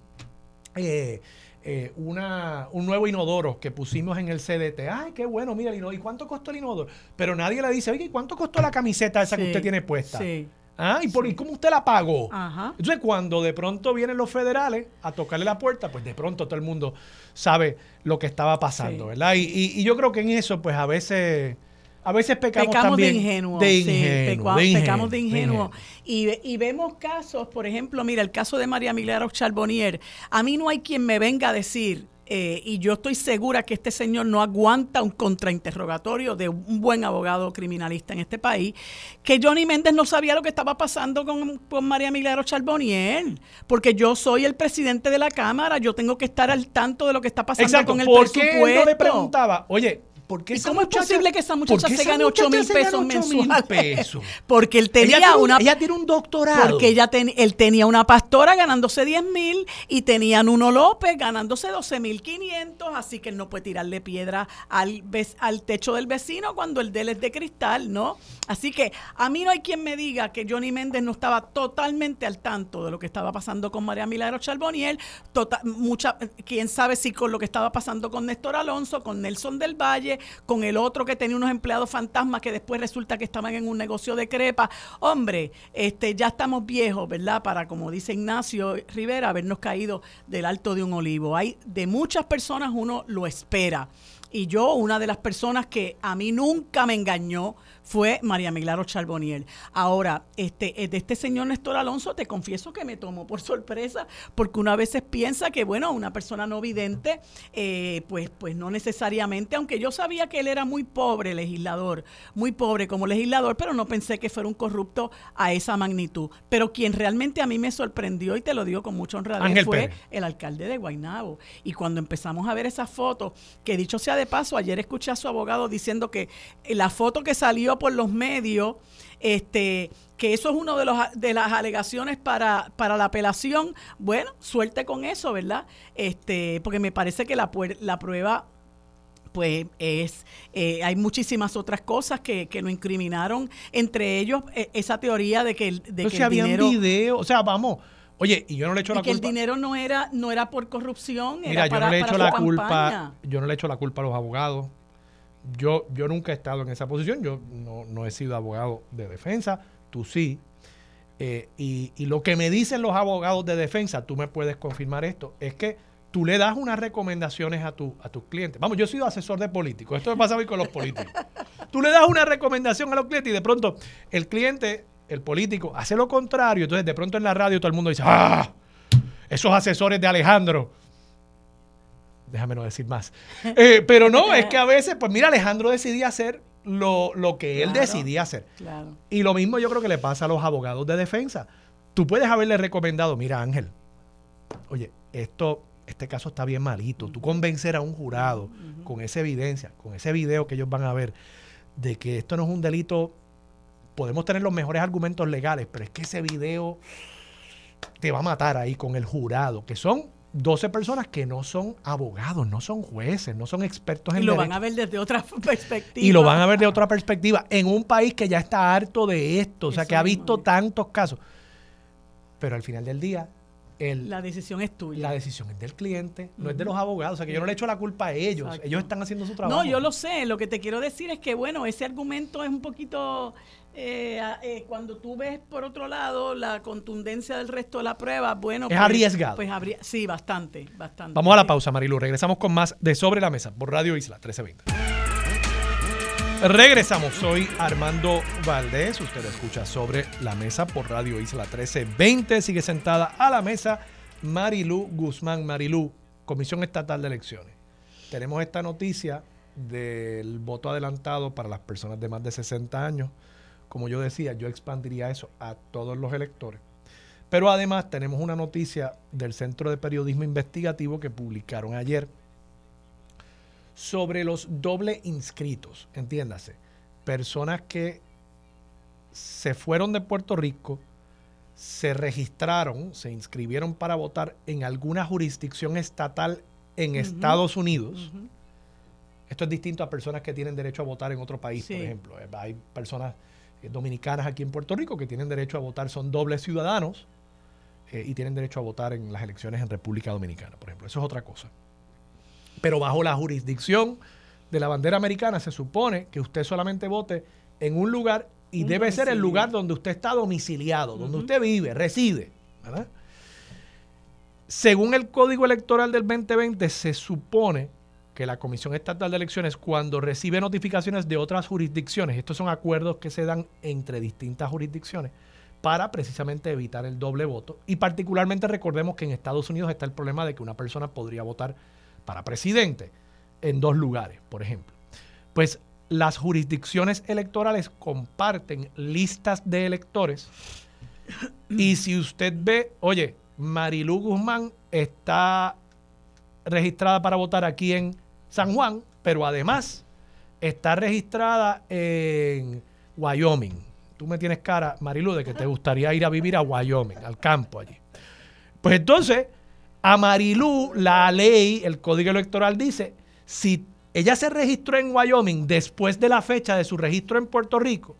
Speaker 3: eh, eh, una, un nuevo inodoro que pusimos en el CDT. Ay, qué bueno, mira el inodoro. ¿Y cuánto costó el inodoro? Pero nadie le dice, oye, ¿y cuánto costó la camiseta esa que usted tiene puesta? Sí. Ah, ¿y, por, ¿y cómo usted la pagó? Entonces, cuando de pronto vienen los federales a tocarle la puerta, pues de pronto todo el mundo sabe lo que estaba pasando, ¿verdad? Y, y, yo creo que en eso, pues a veces a veces pecamos, también
Speaker 4: de ingenuo. pecamos de ingenuo. Y, vemos casos, por ejemplo, mira, el caso de María Milagros Charbonnier. A mí no hay quien me venga a decir, eh, y yo estoy segura que este señor no aguanta un contrainterrogatorio de un buen abogado criminalista en este país, que Johnny Méndez no sabía lo que estaba pasando con, María Milagros Charbonnier, porque yo soy el presidente de la Cámara, yo tengo que estar al tanto de lo que está pasando con el
Speaker 3: ¿por Qué no le preguntaba, oye,
Speaker 4: ¿Y cómo es posible que esa muchacha se gane 8 mil pesos mensuales? (laughs) (laughs) porque él tenía una...
Speaker 3: Ella tiene un doctorado.
Speaker 4: Porque ella él tenía una pastora ganándose 10 mil y tenía Nuno López ganándose 12 mil 500, así que él no puede tirarle piedra al, al techo del vecino cuando el de él es de cristal, ¿no? Así que a mí no hay quien me diga que Johnny Méndez no estaba totalmente al tanto de lo que estaba pasando con María Milagro Charboniel, tota, mucha, quién sabe si con lo que estaba pasando con Néstor Alonso, con Nelson del Valle, con el otro que tenía unos empleados fantasmas que después resulta que estaban en un negocio de crepa. Hombre, este, ya estamos viejos, ¿verdad? Para, como dice Ignacio Rivera, habernos caído del alto de un olivo. Hay de muchas personas uno lo espera. Y yo, una de las personas que a mí nunca me engañó, fue María Milagro Charboniel. Ahora, este, eh, de este señor Néstor Alonso, te confieso que me tomó por sorpresa, porque una veces piensa que, bueno, una persona no vidente, eh, pues, pues no necesariamente, aunque yo sabía que él era muy pobre legislador, muy pobre como legislador, pero no pensé que fuera un corrupto a esa magnitud. Pero quien realmente a mí me sorprendió, y te lo digo con mucha honradez, fue el alcalde de Guaynabo. Y cuando empezamos a ver esas fotos, que dicho sea de de paso, ayer escuché a su abogado diciendo que la foto que salió por los medios, este, que eso es uno de los de las alegaciones para, para la apelación. Bueno, suerte con eso, ¿verdad? Este, porque me parece que la, la prueba pues es eh, hay muchísimas otras cosas que, que lo incriminaron, entre ellos eh, esa teoría de que, de que
Speaker 3: el dinero... video, o sea, vamos, Oye, y yo no le echo la
Speaker 4: que
Speaker 3: culpa.
Speaker 4: Que el dinero no era, no era por corrupción,
Speaker 3: Mira,
Speaker 4: yo
Speaker 3: no le echo la culpa. Yo no le echo la culpa a los abogados. Yo, yo nunca he estado en esa posición. Yo no, he sido abogado de defensa. Tú sí. Eh, y, y, lo que me dicen los abogados de defensa, tú me puedes confirmar esto, es que tú le das unas recomendaciones a, tu, a tus clientes. Vamos, yo he sido asesor de políticos. Esto me pasa a mí con los políticos. (laughs) tú le das una recomendación a los clientes y de pronto el cliente el político hace lo contrario, entonces de pronto en la radio todo el mundo dice, ¡ah! Esos asesores de Alejandro. Déjame no decir más. (laughs) Eh, pero no, es que a veces, pues mira, Alejandro decidía hacer lo, que él decidía hacer. Y lo mismo yo creo que le pasa a los abogados de defensa. Tú puedes haberle recomendado, mira Ángel, oye, esto, este caso está bien malito. Tú convencer a un jurado con esa evidencia, con ese video que ellos van a ver, de que esto no es un delito podemos tener los mejores argumentos legales, pero es que ese video te va a matar ahí con el jurado, que son 12 personas que no son abogados, no son jueces, no son expertos en
Speaker 4: Y lo van a ver desde otra (laughs) perspectiva.
Speaker 3: Y lo van a ver de otra perspectiva, en un país que ya está harto de esto, o sea, que ha visto tantos casos. Pero al final del día, el,
Speaker 4: la decisión es tuya.
Speaker 3: La decisión es del cliente, no es de los abogados. O sea, que yo no le echo la culpa a ellos. Ellos están haciendo su trabajo.
Speaker 4: No, yo lo sé. Lo que te quiero decir es que, bueno, ese argumento es un poquito eh, eh, cuando tú ves por otro lado la contundencia del resto de la prueba, bueno,
Speaker 3: es pues, arriesgado.
Speaker 4: Pues habría, sí, bastante, bastante.
Speaker 3: Vamos a la pausa, Marilu. Regresamos con más de Sobre la Mesa por Radio Isla 1320. Regresamos, soy Armando Valdés, usted escucha sobre la mesa por Radio Isla 1320, sigue sentada a la mesa Marilu Guzmán. Marilu, Comisión Estatal de Elecciones. Tenemos esta noticia del voto adelantado para las personas de más de 60 años como yo decía, yo expandiría eso a todos los electores. Pero además tenemos una noticia del Centro de Periodismo Investigativo que publicaron ayer sobre los doble inscritos, entiéndase, personas que se fueron de Puerto Rico, se registraron, se inscribieron para votar en alguna jurisdicción estatal en Estados Unidos. Esto es distinto a personas que tienen derecho a votar en otro país, por ejemplo. Hay personas eh, dominicanas aquí en Puerto Rico que tienen derecho a votar, son dobles ciudadanos eh, y tienen derecho a votar en las elecciones en República Dominicana, por ejemplo. Eso es otra cosa. Pero bajo la jurisdicción de la bandera americana se supone que usted solamente vote en un lugar y debe ser el lugar donde usted está domiciliado, donde usted vive, reside. Según el Código Electoral del 2020, se supone que la Comisión Estatal de Elecciones, cuando recibe notificaciones de otras jurisdicciones, estos son acuerdos que se dan entre distintas jurisdicciones, para precisamente evitar el doble voto. Y particularmente recordemos que en Estados Unidos está el problema de que una persona podría votar para presidente en dos lugares, por ejemplo. Pues las jurisdicciones electorales comparten listas de electores (coughs) y si usted ve, oye, Marilu Guzmán está registrada para votar aquí en San Juan, pero además está registrada en Wyoming. Tú me tienes cara, Marilu, de que te gustaría ir a vivir a Wyoming, al campo allí. Pues entonces, a Marilu, la ley, el código electoral dice, si ella se registró en Wyoming después de la fecha de su registro en Puerto Rico,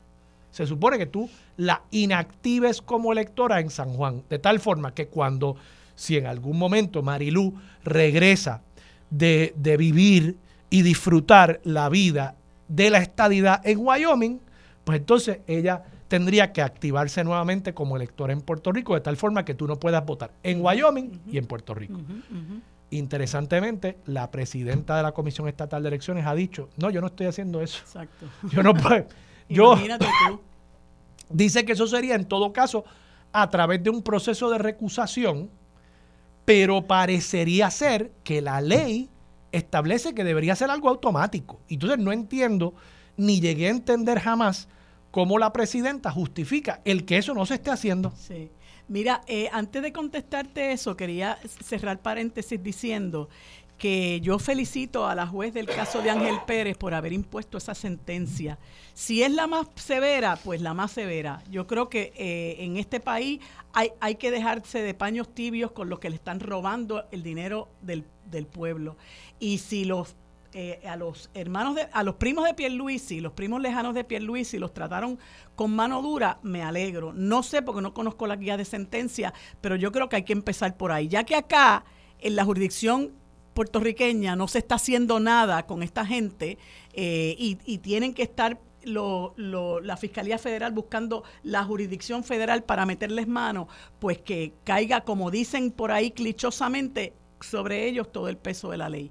Speaker 3: se supone que tú la inactives como electora en San Juan, de tal forma que cuando, si en algún momento Marilu regresa de, vivir y disfrutar la vida de la estadidad en Wyoming, pues entonces ella tendría que activarse nuevamente como electora en Puerto Rico, de tal forma que tú no puedas votar en Wyoming y en Puerto Rico. Interesantemente, la presidenta de la Comisión Estatal de Elecciones ha dicho, no, yo no estoy haciendo eso. Exacto. (laughs) Yo no (laughs) puedo. yo, (laughs) Dice que eso sería en todo caso a través de un proceso de recusación pero parecería ser que la ley establece que debería ser algo automático. Entonces no entiendo, ni llegué a entender jamás cómo la presidenta justifica el que eso no se esté haciendo.
Speaker 4: Sí. Mira, eh, antes de contestarte eso, quería cerrar paréntesis diciendo que yo felicito a la juez del caso de Ángel Pérez por haber impuesto esa sentencia. Si es la más severa, pues la más severa. Yo creo que eh, en este país hay, hay que dejarse de paños tibios con los que le están robando el dinero del, del pueblo. Y si los eh, a los hermanos, de, a los primos de Pierluisi, los primos lejanos de Pierluisi, los trataron con mano dura, me alegro. No sé porque no conozco la guía de sentencia, pero yo creo que hay que empezar por ahí. Ya que acá, en la jurisdicción puertorriqueña, no se está haciendo nada con esta gente eh, y, y tienen que estar lo, lo, la Fiscalía Federal buscando la jurisdicción federal para meterles mano, pues que caiga, como dicen por ahí clichosamente, sobre ellos todo el peso de la ley.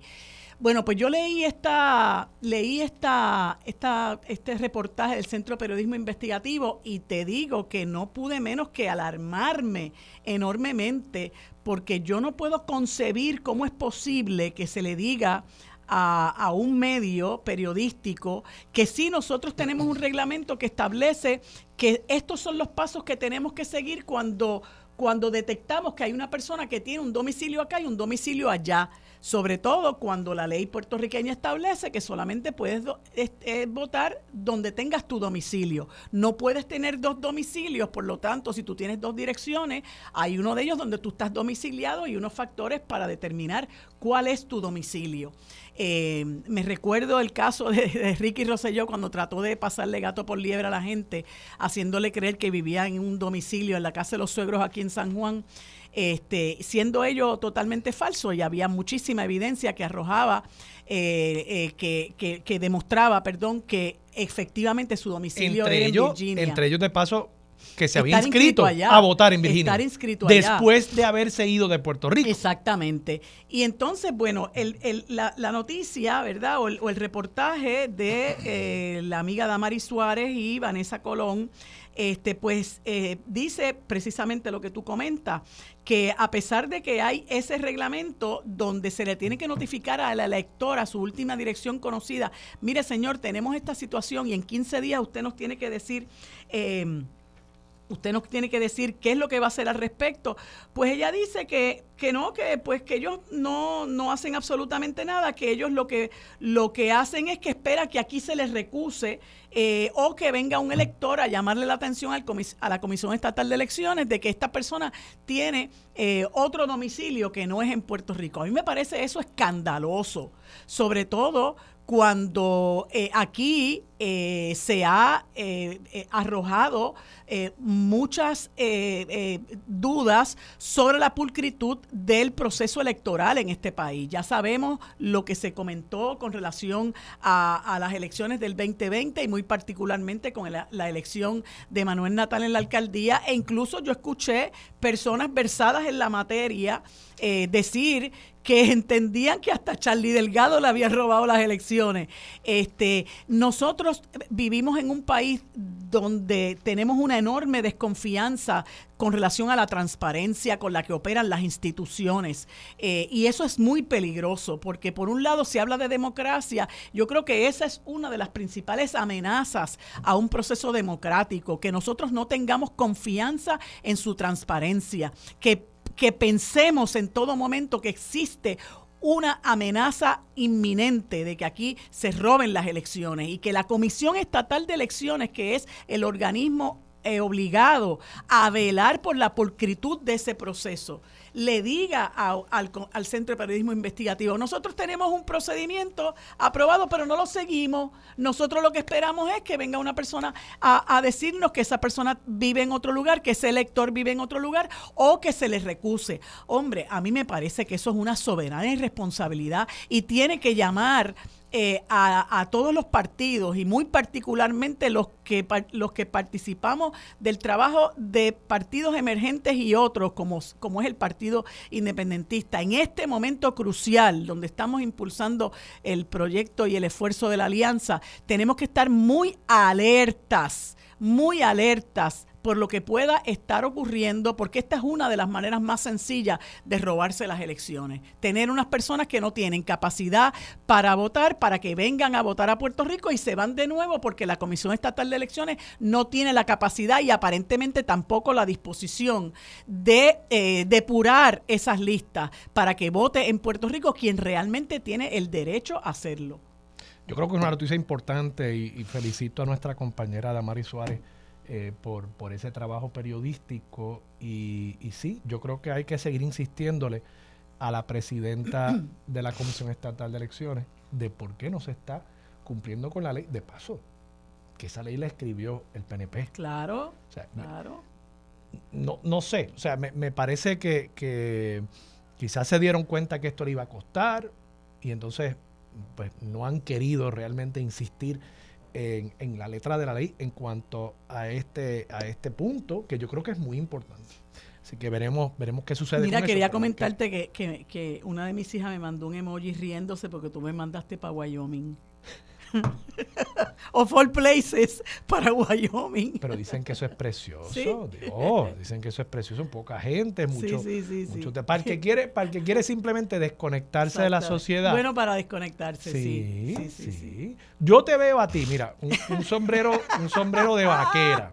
Speaker 4: Bueno, pues yo leí esta, leí esta, esta, este reportaje del Centro de Periodismo Investigativo y te digo que no pude menos que alarmarme enormemente porque yo no puedo concebir cómo es posible que se le diga a, a, un medio periodístico que sí nosotros tenemos un reglamento que establece que estos son los pasos que tenemos que seguir cuando, cuando detectamos que hay una persona que tiene un domicilio acá y un domicilio allá sobre todo cuando la ley puertorriqueña establece que solamente puedes votar donde tengas tu domicilio. No puedes tener dos domicilios, por lo tanto, si tú tienes dos direcciones, hay uno de ellos donde tú estás domiciliado y unos factores para determinar cuál es tu domicilio. Eh, me recuerdo el caso de, de, Ricky Rosselló cuando trató de pasarle gato por liebre a la gente, haciéndole creer que vivía en un domicilio en la casa de los suegros aquí en San Juan este, siendo ello totalmente falso y había muchísima evidencia que arrojaba, eh, eh, que, que, que, demostraba, perdón, que efectivamente su domicilio
Speaker 3: entre
Speaker 4: era
Speaker 3: ellos,
Speaker 4: en Virginia.
Speaker 3: Entre ellos de paso que se había inscrito, inscrito a votar en Virginia.
Speaker 4: Estar inscrito allá.
Speaker 3: Después de haberse ido de Puerto Rico.
Speaker 4: Exactamente. Y entonces, bueno, el, el, la, la, noticia, ¿verdad? O el, o el reportaje de eh, la amiga Damari Suárez y Vanessa Colón, este, pues eh, dice precisamente lo que tú comentas, que a pesar de que hay ese reglamento donde se le tiene que notificar a la electora su última dirección conocida, mire señor, tenemos esta situación y en 15 días usted nos tiene que decir... Eh, usted nos tiene que decir qué es lo que va a hacer al respecto. Pues ella dice que, que no, que pues que ellos no, no hacen absolutamente nada, que ellos lo que, lo que hacen es que espera que aquí se les recuse eh, o que venga un elector a llamarle la atención al comis a la Comisión Estatal de Elecciones de que esta persona tiene eh, otro domicilio que no es en Puerto Rico. A mí me parece eso escandaloso, sobre todo cuando eh, aquí eh, se ha eh, eh arrojado eh, muchas dudas sobre la pulcritud del proceso electoral en este país. Ya sabemos lo que se comentó con relación a, las elecciones del 2020 y muy particularmente con la, la, elección de Manuel Natal en la alcaldía e incluso yo escuché personas versadas en la materia decir que entendían que hasta Charlie Delgado le había robado las elecciones. Este, nosotros vivimos en un país donde tenemos una enorme desconfianza con relación a la transparencia con la que operan las instituciones. Eh, y eso es muy peligroso, porque por un lado se habla de democracia, yo creo que esa es una de las principales amenazas a un proceso democrático, que nosotros no tengamos confianza en su transparencia, que que pensemos en todo momento que existe una amenaza inminente de que aquí se roben las elecciones y que la Comisión Estatal de Elecciones, que es el organismo eh, obligado a velar por la pulcritud de ese proceso, le diga al, Centro de Periodismo Investigativo, nosotros tenemos un procedimiento aprobado, pero no lo seguimos. Nosotros lo que esperamos es que venga una persona a, a decirnos que esa persona vive en otro lugar, que ese elector vive en otro lugar o que se les recuse. Hombre, a mí me parece que eso es una soberana irresponsabilidad y tiene que llamar eh, a, a, todos los partidos y muy particularmente los que, los que participamos del trabajo de partidos emergentes y otros, como, como es el Partido Independentista. En este momento crucial, donde estamos impulsando el proyecto y el esfuerzo de la alianza, tenemos que estar muy alertas, muy alertas por lo que pueda estar ocurriendo, porque esta es una de las maneras más sencillas de robarse las elecciones. Tener unas personas que no tienen capacidad para votar, para que vengan a votar a Puerto Rico y se van de nuevo porque la Comisión Estatal de Elecciones no tiene la capacidad y aparentemente tampoco la disposición de eh, depurar esas listas para que vote en Puerto Rico quien realmente tiene el derecho a hacerlo.
Speaker 3: Yo creo que es una noticia importante y, felicito a nuestra compañera Damari Suárez eh, por, por ese trabajo periodístico y, y, sí, yo creo que hay que seguir insistiéndole a la presidenta (clears throat) de la Comisión Estatal de Elecciones de por qué no se está cumpliendo con la ley. De paso, que esa ley la escribió el PNP.
Speaker 4: Claro, claro.
Speaker 3: No, no sé, o sea, me, me parece que, que quizás se dieron cuenta que esto le iba a costar y entonces pues no han querido realmente insistir en, en, la letra de la ley en cuanto a este, a este punto, que yo creo que es muy importante. Así que veremos, veremos qué sucede.
Speaker 4: Mira, quería comentarte que, que, que, una de mis hijas me mandó un emoji riéndose porque tú me mandaste para Wyoming. (laughs) of all places para Wyoming.
Speaker 3: Pero dicen que eso es precioso. dicen que eso es precioso. Poca gente, mucho. para, el que quiere, para el que quiere simplemente desconectarse de la sociedad.
Speaker 4: Bueno, para desconectarse, sí.
Speaker 3: Sí, Yo te veo a ti, mira, un, sombrero, un sombrero de vaquera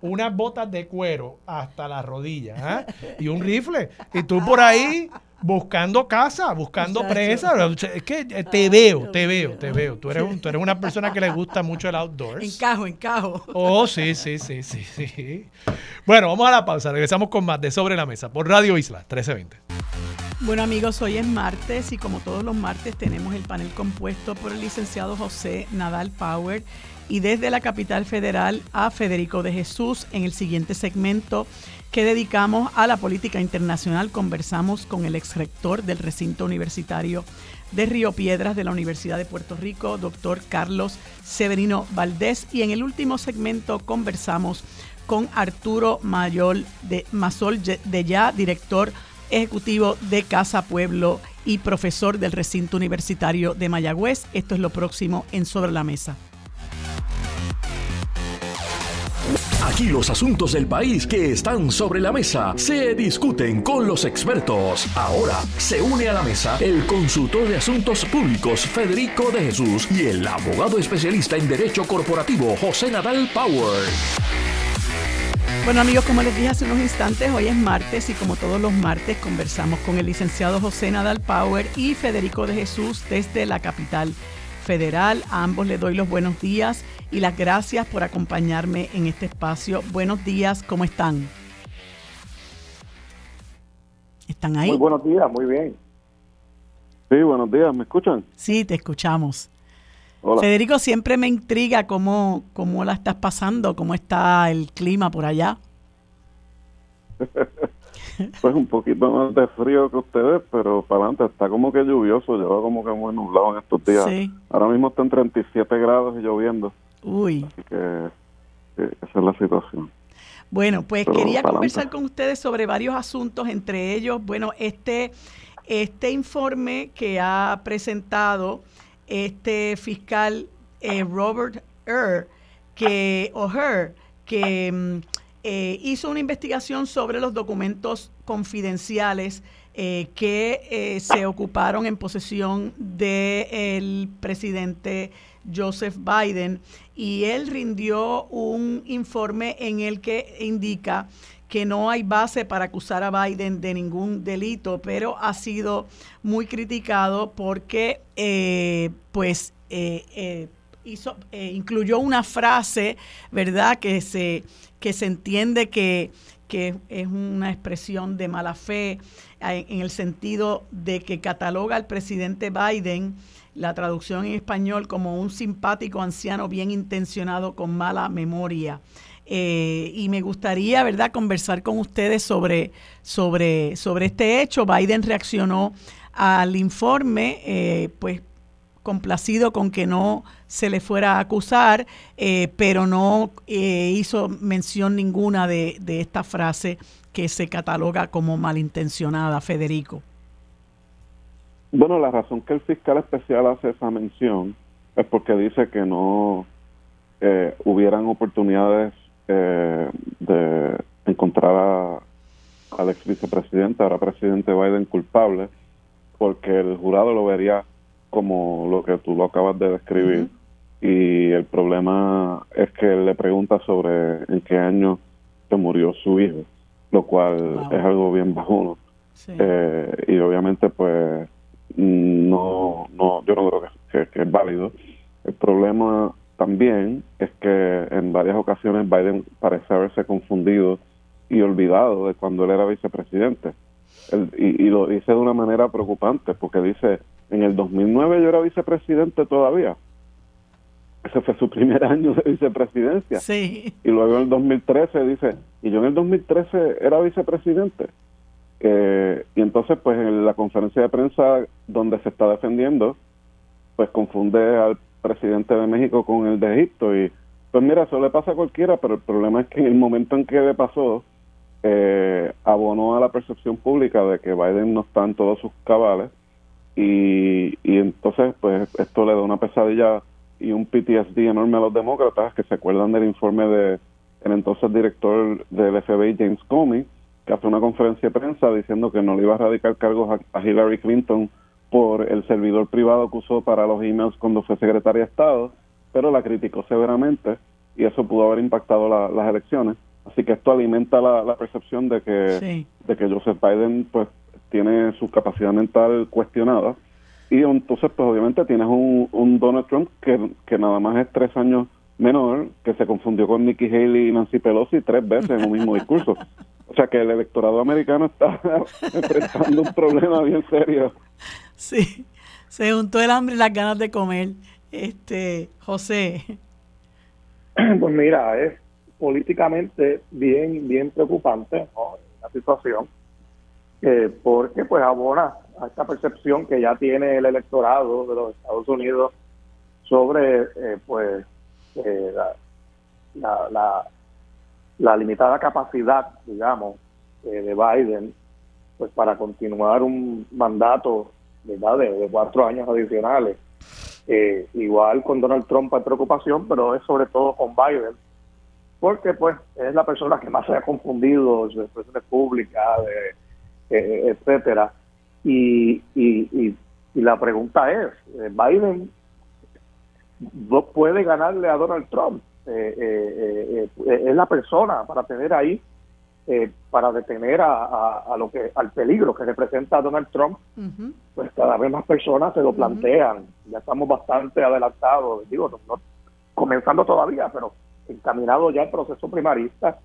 Speaker 3: unas botas de cuero hasta las rodillas ¿ah? y un rifle. Y tú por ahí buscando casa, buscando presa. Es que eh, te veo, te veo, te veo. Tú eres, tú eres una persona que le gusta mucho el outdoors.
Speaker 4: Encajo, encajo.
Speaker 3: Oh, sí, sí, sí, sí, sí. Bueno, vamos a la pausa. Regresamos con más de Sobre la Mesa por Radio Isla 1320.
Speaker 4: Bueno amigos, hoy es martes y como todos los martes tenemos el panel compuesto por el licenciado José Nadal Power y desde la capital federal a Federico de Jesús en el siguiente segmento que dedicamos a la política internacional. Conversamos con el ex rector del recinto universitario de Río Piedras de la Universidad de Puerto Rico, doctor Carlos Severino Valdés. Y en el último segmento conversamos con Arturo Mayol de Masol de Ya, director ejecutivo de Casa Pueblo y profesor del recinto universitario de Mayagüez. Esto es lo próximo en Sobre la Mesa.
Speaker 2: Aquí los asuntos del país que están sobre la mesa se discuten con los expertos. Ahora se une a la mesa el consultor de asuntos públicos Federico de Jesús y el abogado especialista en derecho corporativo José Nadal Power.
Speaker 4: Bueno amigos, como les dije hace unos instantes, hoy es martes y como todos los martes conversamos con el licenciado José Nadal Power y Federico de Jesús desde la capital federal. A ambos les doy los buenos días y las gracias por acompañarme en este espacio. Buenos días, ¿cómo están? ¿Están ahí?
Speaker 5: Muy buenos días, muy bien. Sí, buenos días, ¿me escuchan?
Speaker 4: Sí, te escuchamos. Federico, siempre me intriga cómo, cómo la estás pasando, cómo está el clima por allá. (laughs) (laughs)
Speaker 5: pues un poquito más de frío que ustedes, pero para adelante está como que lluvioso, lleva como que muy nublado en estos días. Ahora mismo está en 37 grados y lloviendo.
Speaker 4: Uy.
Speaker 5: Así que esa es la situación.
Speaker 4: Bueno, pues quería conversar con ustedes sobre varios asuntos, entre ellos, bueno, este, este informe que ha presentado este fiscal eh, Robert Earl, que, O'Hare, que mm, eh, hizo una investigación sobre los documentos confidenciales eh, que se ocuparon en posesión del presidente Joseph Biden. Y él rindió un informe en el que indica que no hay base para acusar a Biden de ningún delito, pero ha sido muy criticado porque eh, pues eh, eh, incluyó una frase, ¿verdad?, que se, que se entiende que, que es una expresión de mala fe en el sentido de que cataloga al presidente Biden la traducción en español como un simpático anciano bien intencionado con mala memoria. Eh, y me gustaría, ¿verdad?, conversar con ustedes sobre, sobre, sobre este hecho. Biden reaccionó al informe, eh, pues complacido con que no se le fuera a acusar, eh, pero no hizo mención ninguna de, esta frase que se cataloga como malintencionada, Federico.
Speaker 5: Bueno, la razón que el fiscal especial hace esa mención es porque dice que no hubieran oportunidades eh, de encontrar al ex vicepresidente, ahora presidente Biden, culpable, porque el jurado lo vería como lo que tú lo acabas de describir. Y el problema es que él le pregunta sobre en qué año se murió su hijo, lo cual es algo bien bajuno. Eh, y obviamente, pues, no, no, yo no creo que, es válido. El problema también es que en varias ocasiones Biden parece haberse confundido y olvidado de cuando él era vicepresidente. y, y, lo dice de una manera preocupante, porque dice, en el 2009 yo era vicepresidente todavía. Ese fue su primer (laughs) año de vicepresidencia.
Speaker 4: Sí.
Speaker 5: Y luego en el 2013 dice, y yo en el 2013 era vicepresidente. Eh, y entonces, pues en la conferencia de prensa donde se está defendiendo, pues confunde al presidente de México con el de Egipto. Y pues mira, eso le pasa a cualquiera, pero el problema es que en el momento en que le pasó, eh, abonó a la percepción pública de que Biden no está en todos sus cabales. Y, y entonces, pues esto le da una pesadilla y un PTSD enorme a los demócratas que se acuerdan del informe de el entonces director del FBI, James Comey, que hace una conferencia de prensa diciendo que no le iba a radicar cargos a, Hillary Clinton por el servidor privado que usó para los emails cuando fue secretaria de Estado, pero la criticó severamente y eso pudo haber impactado las elecciones. Así que esto alimenta la, percepción de que, de que Joseph Biden pues tiene su capacidad mental cuestionada y entonces pues obviamente tienes un, un Donald Trump que, que nada más es tres años menor, que se confundió con Nikki Haley y Nancy Pelosi tres veces en un mismo discurso. O sea que el electorado americano está (laughs) enfrentando un problema bien serio.
Speaker 4: Sí, se juntó el hambre y las ganas de comer. Este, José. (clears throat)
Speaker 1: Pues mira, es políticamente bien, bien preocupante la situación, eh, porque pues abona a esta percepción que ya tiene el electorado de los Estados Unidos sobre eh, pues eh, la, la, la, limitada capacidad, digamos, eh, de Biden pues para continuar un mandato ¿verdad? De, cuatro años adicionales. Eh, igual con Donald Trump hay preocupación, pero es sobre todo con Biden, porque pues es la persona que más se ha confundido su expresiones públicas, de, etcétera. Y, y, y, la pregunta es, Biden puede ganarle a Donald Trump. Eh, eh, eh, es la persona para tener ahí, para detener a, lo que al peligro que representa Donald Trump. Pues cada vez más personas se lo plantean. Ya estamos bastante adelantados, digo, no, comenzando todavía, pero encaminado ya el proceso primarista.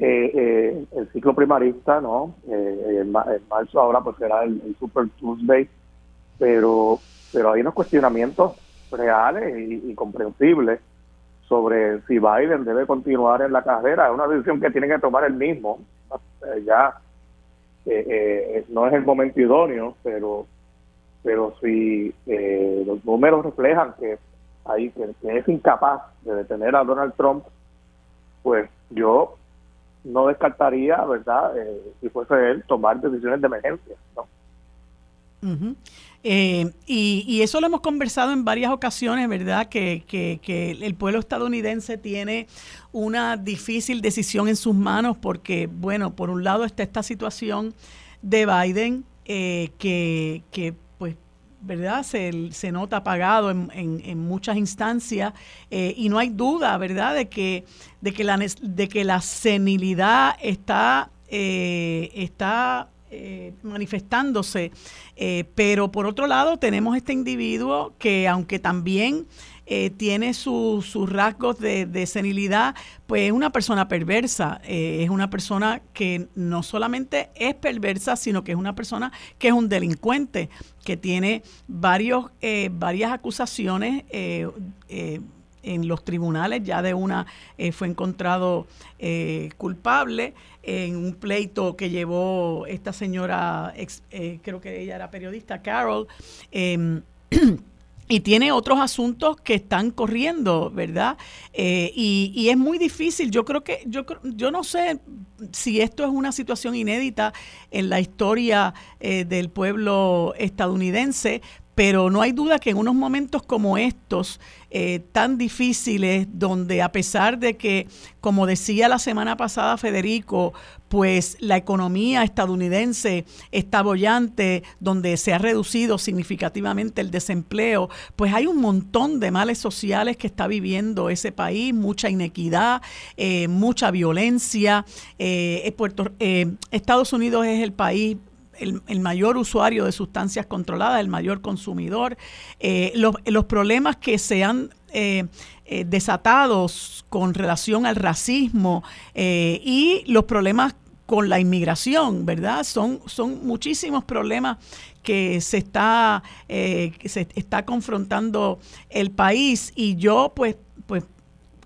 Speaker 1: El ciclo primarista, ¿no? en, marzo ahora pues será el, el Super Tuesday, pero pero hay unos cuestionamientos reales y, comprensibles sobre si Biden debe continuar en la carrera. Es una decisión que tiene que tomar él mismo. Eh, ya eh, eh, no es el momento idóneo, pero pero si los números reflejan que, hay, que, es incapaz de detener a Donald Trump, pues yo no descartaría, ¿verdad? si fuese él, tomar decisiones de emergencia. ¿no?
Speaker 4: Eh, y, eso lo hemos conversado en varias ocasiones, ¿verdad? Que, que, el pueblo estadounidense tiene una difícil decisión en sus manos porque, bueno, por un lado está esta situación de Biden eh, que, que, ¿verdad? Se, se nota apagado en, en, muchas instancias eh, y no hay duda, ¿verdad? De que, de que, la, de que la senilidad está, está eh, manifestándose. Eh, pero por otro lado tenemos este individuo que aunque también eh, tiene sus rasgos de, senilidad, pues es una persona perversa, es una persona que no solamente es perversa, sino que es una persona que es un delincuente, que tiene varios, varias acusaciones en los tribunales, ya de una fue encontrado culpable en un pleito que llevó esta señora, eh, creo que ella era periodista, Carol, em, (clears throat) y tiene otros asuntos que están corriendo, ¿verdad? Eh, y, es muy difícil. Yo creo que, yo, yo no sé si esto es una situación inédita en la historia eh, del pueblo estadounidense, pero no hay duda que en unos momentos como estos, eh, tan difíciles, donde a pesar de que, como decía la semana pasada Federico, pues la economía estadounidense está bollante, donde se ha reducido significativamente el desempleo, pues hay un montón de males sociales que está viviendo ese país, mucha inequidad, eh, mucha violencia. Eh, Estados Unidos es el país el, mayor usuario de sustancias controladas, el mayor consumidor, eh, los, problemas que se han eh, eh, desatados con relación al racismo y los problemas con la inmigración, ¿verdad? Son, son muchísimos problemas que se está, se está confrontando el país y yo pues, pues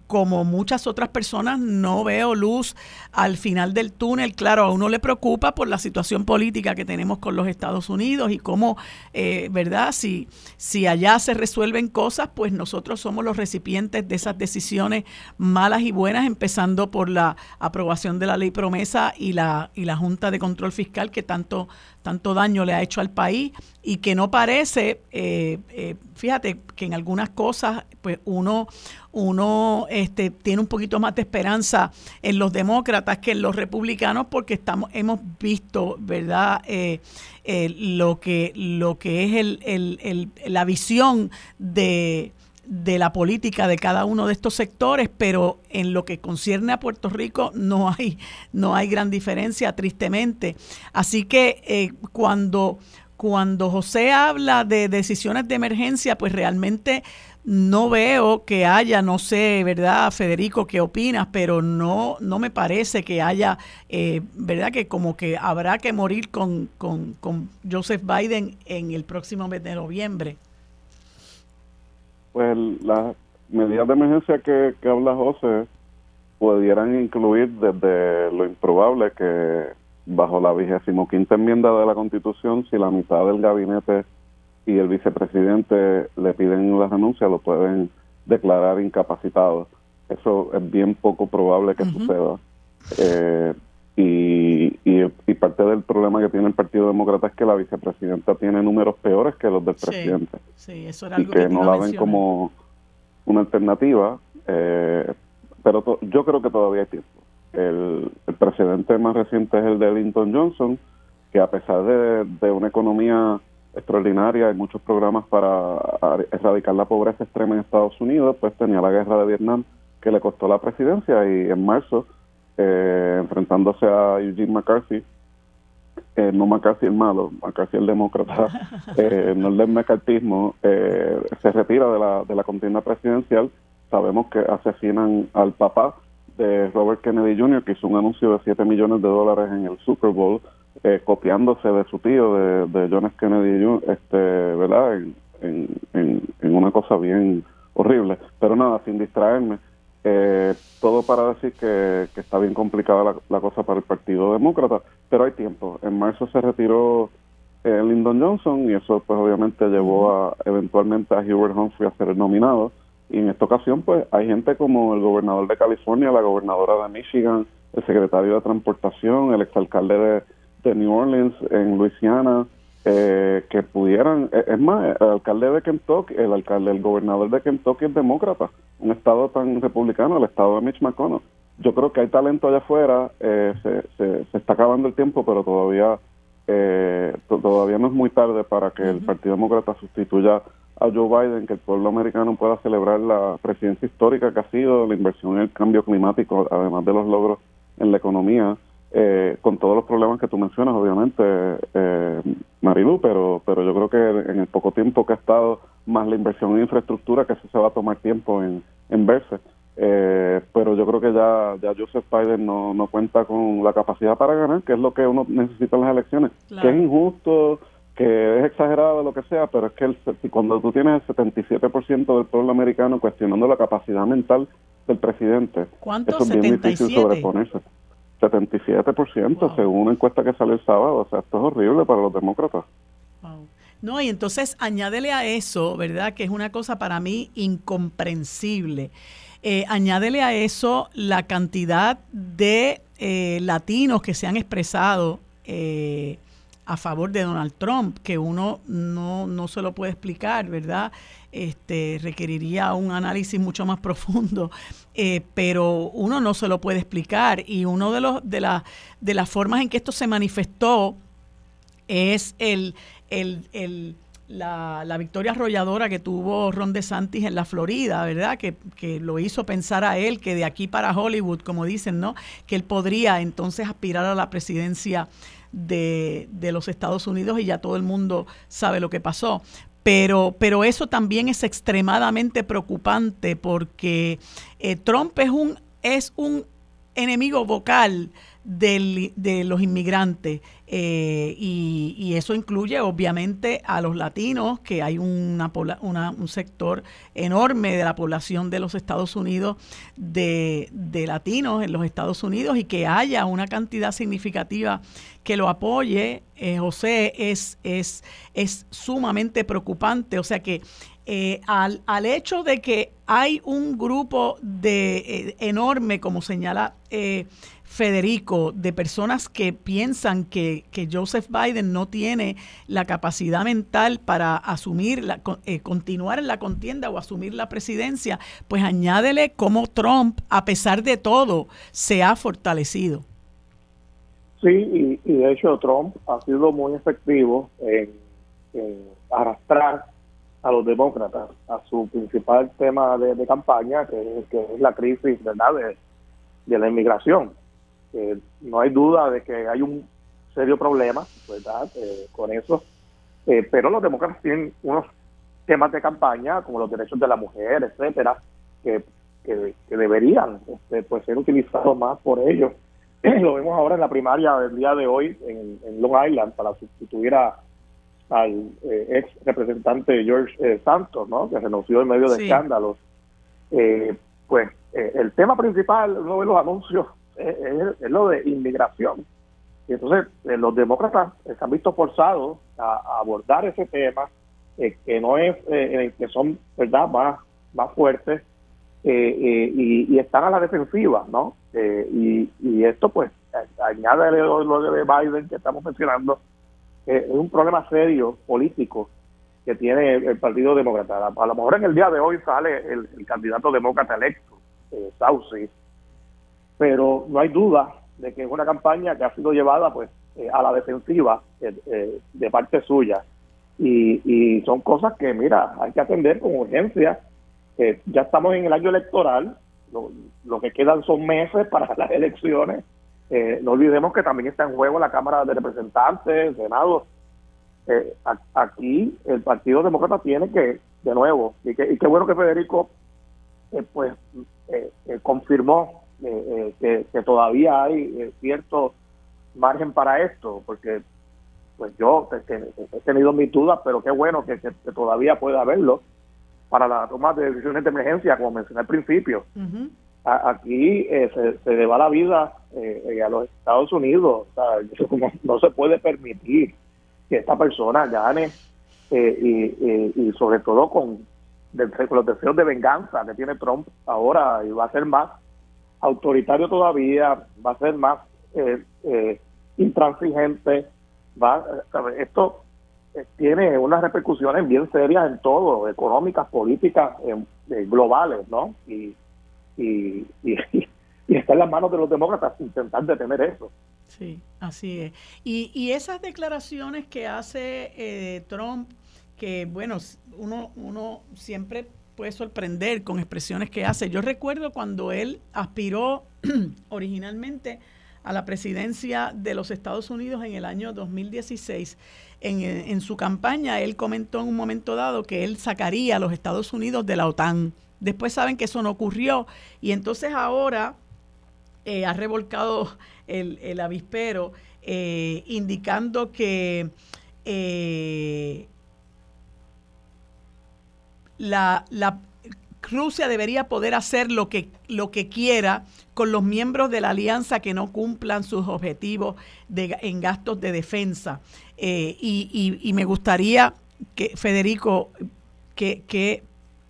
Speaker 4: como muchas otras personas, no veo luz al final del túnel. Claro, a uno le preocupa por la situación política que tenemos con los Estados Unidos y cómo, eh, ¿verdad? Si, si allá se resuelven cosas, pues nosotros somos los recipientes de esas decisiones malas y buenas, empezando por la aprobación de la ley promesa y la, y la Junta de Control Fiscal que tanto tanto daño le ha hecho al país y que no parece, eh, eh, fíjate que en algunas cosas pues uno, uno este, tiene un poquito más de esperanza en los demócratas que en los republicanos porque estamos, hemos visto, ¿verdad? Eh, lo, que, lo que es el, el, la visión de de la política de cada uno de estos sectores, pero en lo que concierne a Puerto Rico no hay, no hay gran diferencia, tristemente. Así que eh, cuando, cuando José habla de decisiones de emergencia, pues realmente no veo que haya, no sé, ¿verdad, Federico, qué opinas? Pero no, no me parece que haya, eh, ¿verdad? Que como que habrá que morir con, con, con Joseph Biden en el próximo mes de noviembre
Speaker 5: pues las medidas de emergencia que, habla José pudieran incluir desde lo improbable que bajo la vigésimo quinta enmienda de la Constitución, si la mitad del gabinete y el vicepresidente le piden la renuncia, lo pueden declarar incapacitado. Eso es bien poco probable que suceda. Eh, y, y, parte del problema que tiene el Partido Demócrata es que la vicepresidenta tiene números peores que los del presidente. y que, no la ven como una alternativa. Eh, pero yo creo que todavía hay tiempo. El, el, precedente más reciente es el de Lyndon Johnson, que a pesar de, de una economía extraordinaria y muchos programas para erradicar la pobreza extrema en Estados Unidos, pues tenía la guerra de Vietnam que le costó la presidencia y en marzo eh, enfrentándose a Eugene McCarthy, eh, no McCarthy el malo, McCarthy el demócrata, (laughs) eh, no el del mecartismo, eh, se retira de la, de la contienda presidencial. Sabemos que asesinan al papá de Robert Kennedy Jr., que hizo un anuncio de 7 millones de dólares en el Super Bowl, copiándose de su tío, de, de John. Kennedy este, ¿verdad? En, en, en una cosa bien horrible. Pero nada, sin distraerme, eh, todo para decir que, está bien complicada la, cosa para el Partido Demócrata, pero hay tiempo. En marzo se retiró eh, Lyndon Johnson y eso pues obviamente llevó a eventualmente a Hubert Humphrey a ser nominado. Y en esta ocasión pues hay gente como el gobernador de California, la gobernadora de Michigan, el secretario de Transportación, el exalcalde de, de New Orleans en Luisiana, eh, que pudieran, eh, es más, el alcalde de Kentucky, el alcalde, el gobernador de Kentucky es demócrata, un estado tan republicano, el estado de Mitch McConnell. Yo creo que hay talento allá afuera, eh, se, se, está acabando el tiempo, pero todavía todavía no es muy tarde para que el Partido Demócrata sustituya a Joe Biden, que el pueblo americano pueda celebrar la presidencia histórica que ha sido, la inversión en el cambio climático, además de los logros en la economía eh, con todos los problemas que tú mencionas, obviamente, eh, Marilu, pero, pero yo creo que en el poco tiempo que ha estado, más la inversión en infraestructura, que eso se va a tomar tiempo en, en verse. Eh, pero yo creo que ya, ya Joseph Biden no, no cuenta con la capacidad para ganar, que es lo que uno necesita en las elecciones, que es injusto, que es exagerado, lo que sea, pero es que el, cuando tú tienes el 77% del pueblo americano cuestionando la capacidad mental del presidente,
Speaker 4: eso
Speaker 5: es bien difícil sobreponerse. 77% según una encuesta que salió el sábado. O sea, esto es horrible para los demócratas.
Speaker 4: No, y entonces añádele a eso, ¿verdad? Que es una cosa para mí incomprensible. Eh, añádele a eso la cantidad de eh, latinos que se han expresado eh, a favor de Donald Trump, que uno no, no se lo puede explicar, ¿verdad? Este, requeriría un análisis mucho más profundo, (laughs) eh, pero uno no se lo puede explicar. Y uno de, los, de, la, de las formas en que esto se manifestó es el, el, la, la, victoria arrolladora que tuvo Ron DeSantis en la Florida, ¿verdad? Que, que, lo hizo pensar a él que de aquí para Hollywood, como dicen, ¿no? Que él podría entonces aspirar a la presidencia de, de, los Estados Unidos y ya todo el mundo sabe lo que pasó. Pero, pero eso también es extremadamente preocupante porque eh, Trump es un, es un enemigo vocal de los inmigrantes eh, y, eso incluye obviamente a los latinos, que hay una, un sector enorme de la población de los Estados Unidos de, latinos en los Estados Unidos y que haya una cantidad significativa que lo apoye, eh, José, es, es, es sumamente preocupante. O sea que eh, al, al, hecho de que hay un grupo de enorme, como señala Federico, de personas que piensan que, Joseph Biden no tiene la capacidad mental para asumir, la, eh, continuar en la contienda o asumir la presidencia, pues añádele cómo Trump, a pesar de todo, se ha fortalecido.
Speaker 1: Sí, y, de hecho Trump ha sido muy efectivo en, arrastrar a los demócratas a su principal tema de, campaña, que, es la crisis ¿verdad? De la inmigración no hay duda de que hay un serio problema, ¿verdad? Eh, con eso. Eh, pero los demócratas tienen unos temas de campaña, como los derechos de la mujer, etcétera, que, que, deberían este, pues, ser utilizados más por ellos. (clears throat) Lo vemos ahora en la primaria del día de hoy en, Long Island para sustituir a, al eh, ex representante George Santos, ¿no? que renunció en medio de escándalos. pues el tema principal, uno de los anuncios es, lo de inmigración. Y entonces eh, los demócratas se han visto forzados a, abordar ese tema, eh, que no es, eh, que son, ¿verdad?, más, más fuertes y, están a la defensiva, ¿no? Y, y, esto, pues, añade lo, de Biden que estamos mencionando, es un problema serio político que tiene el, Partido Demócrata. A, lo mejor en el día de hoy sale el, el candidato demócrata electo, Saucy, pero no hay duda de que es una campaña que ha sido llevada pues eh, a la defensiva eh, eh, de parte suya. Y, y, son cosas que mira hay que atender con urgencia. Ya estamos en el año electoral lo, que quedan son meses para (laughs) las elecciones. No olvidemos que también está en juego la Cámara de Representantes Senado. Aquí el Partido Demócrata tiene que de nuevo y, que, y qué bueno que Federico pues confirmó eh, eh, que, todavía hay eh, cierto margen para esto, porque pues yo he tenido mis dudas, pero qué bueno que, todavía pueda haberlo para la toma de decisiones de emergencia, como mencioné al principio. aquí se, se le va la vida a los Estados Unidos, (laughs) no se puede permitir que esta persona gane y, y, sobre todo con, con los deseos de venganza que tiene Trump ahora y va a ser más autoritario todavía, va a ser más eh, eh, intransigente, va, esto eh, tiene unas repercusiones bien serias en todo, económicas, políticas, globales, ¿no? Y, y, (laughs) y, está en las manos de los demócratas intentar detener eso.
Speaker 4: Sí, así es. Y, y esas declaraciones que hace Trump, que bueno, uno, uno siempre puede sorprender con expresiones que hace. Yo recuerdo cuando él aspiró (clears throat) originalmente a la presidencia de los Estados Unidos en el año 2016. En, en, su campaña, él comentó en un momento dado que él sacaría a los Estados Unidos de la OTAN. Después saben que eso no ocurrió y entonces ahora eh, ha revolcado (laughs) el, avispero eh, indicando que eh, la, la Rusia debería poder hacer lo que, lo que quiera con los miembros de la alianza que no cumplan sus objetivos de, en gastos de defensa. Eh, y, y, me gustaría que, Federico, que, que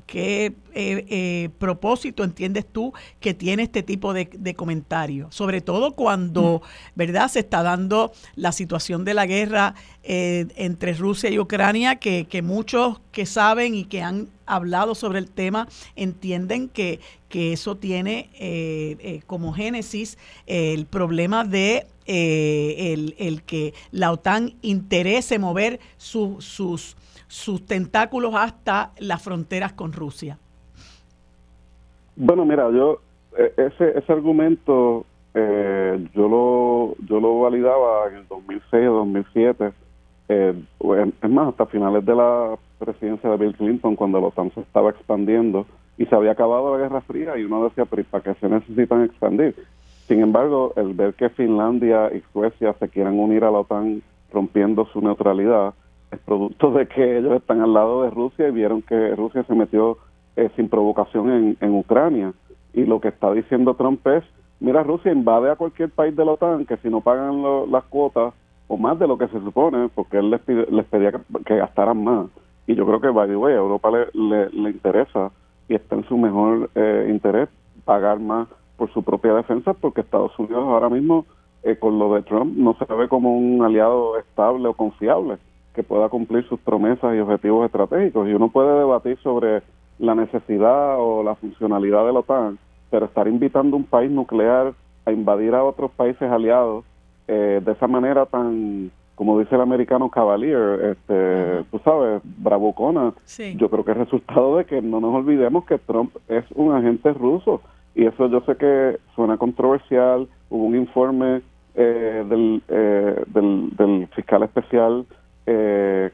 Speaker 4: qué eh, eh, propósito entiendes tú que tiene este tipo de, comentario? Sobre todo cuando, ¿verdad?, se está dando la situación de la guerra eh, entre Rusia y Ucrania, que, que, muchos que saben y que han hablado sobre el tema entienden que, que eso tiene como génesis el problema de el, el, que la OTAN interese mover sus sus tentáculos hasta las fronteras con Rusia?
Speaker 5: Bueno, mira, yo e, ese, ese argumento eh, yo lo yo lo validaba en el 2006 o 2007. Eh, es más, hasta finales de la presidencia de Bill Clinton, cuando la OTAN se estaba expandiendo y se había acabado la Guerra Fría, y uno decía, pero ¿para qué se necesitan expandir? Sin embargo, el ver que Finlandia y Suecia se quieran unir a la OTAN rompiendo su neutralidad, es producto de que ellos están al lado de Rusia y vieron que Rusia se metió eh, sin provocación en, Ucrania. Y lo que está diciendo Trump es, mira, Rusia invade a cualquier país de la OTAN que si no pagan las cuotas o más de lo que se supone, porque él les, les pedía que, gastaran más. Y yo creo que, by the way, a Europa le, le, interesa y está en su mejor eh, interés pagar más por su propia defensa, porque Estados Unidos ahora mismo, eh, con lo de Trump, no se ve como un aliado estable o confiable que pueda cumplir sus promesas y objetivos estratégicos. Y uno puede debatir sobre la necesidad o la funcionalidad de la OTAN, pero estar invitando a un país nuclear a invadir a otros países aliados eh, de esa manera tan, como dice el americano cavalier, este, tú sabes, bravucona, yo creo que es resultado de que no nos olvidemos que Trump es un agente ruso. Y eso yo sé que suena controversial. Hubo un informe eh, del, eh, del, del fiscal especial eh,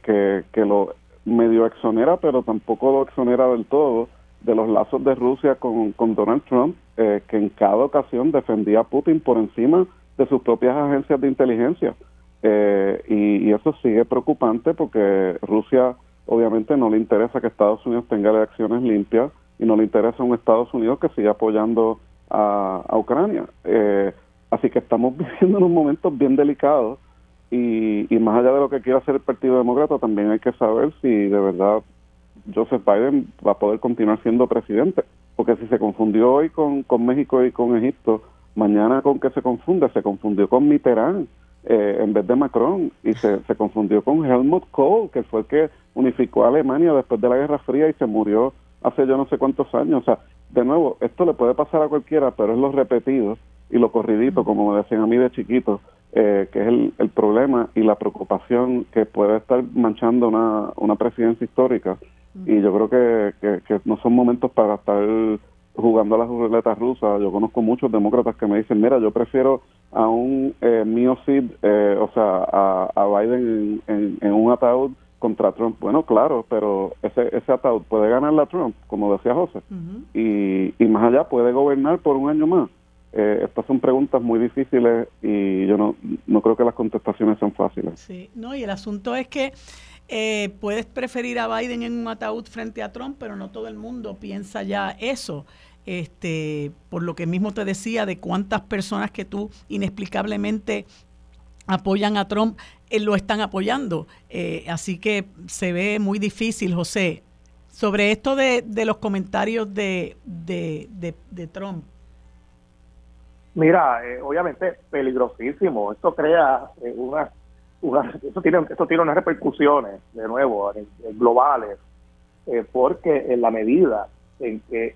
Speaker 5: que, lo medio exonera, pero tampoco lo exonera del todo de los lazos de Rusia con, con Donald Trump, eh, que en cada ocasión defendía a Putin por encima de sus propias agencias de inteligencia. Eh, y, eso sigue preocupante porque Rusia obviamente no le interesa que Estados Unidos tenga elecciones limpias y no le interesa un Estados Unidos que siga apoyando a, Ucrania. así que estamos (laughs) viviendo unos momentos bien delicados y, más allá de lo que quiera hacer el Partido Demócrata, también hay que saber si de verdad Joseph Biden va a poder continuar siendo presidente. Porque si se confundió hoy con, con México y con Egipto, mañana con qué se confunde, se confundió con Mitterrand eh, en vez de Macron y se, se confundió con Helmut Kohl, que fue el que unificó a Alemania después de la Guerra Fría y se murió hace yo no sé cuántos años. O sea, de nuevo, esto le puede pasar a cualquiera, pero es lo repetido y lo corridito, como me decían a mí de chiquito, eh, que es el, problema y la preocupación que puede estar manchando una, una presidencia histórica. Y yo creo que, que, no son momentos para estar jugando a las ruletas rusas. Yo conozco muchos demócratas que me dicen, mira, yo prefiero a un eh, mío eh, o sea, a, a Biden en, en, un ataúd contra Trump. Bueno, claro, pero ese, ese ataúd puede ganar a Trump, como decía José, y, y más allá puede gobernar por un año más. Eh, estas son preguntas muy difíciles y yo no, no creo que las contestaciones sean fáciles.
Speaker 4: Sí, no, y el asunto es que eh, puedes preferir a Biden en un ataúd frente a Trump, pero no todo el mundo piensa ya eso. Este, por lo que mismo te decía de cuántas personas que tú inexplicablemente apoyan a Trump, eh, lo están apoyando. así que se ve muy difícil, José. Sobre esto de, de los comentarios de, de, de Trump,
Speaker 1: Mira, eh, obviamente peligrosísimo. Esto crea eh, una, esto tiene, esto tiene unas repercusiones, de nuevo, globales, eh, porque en la medida en que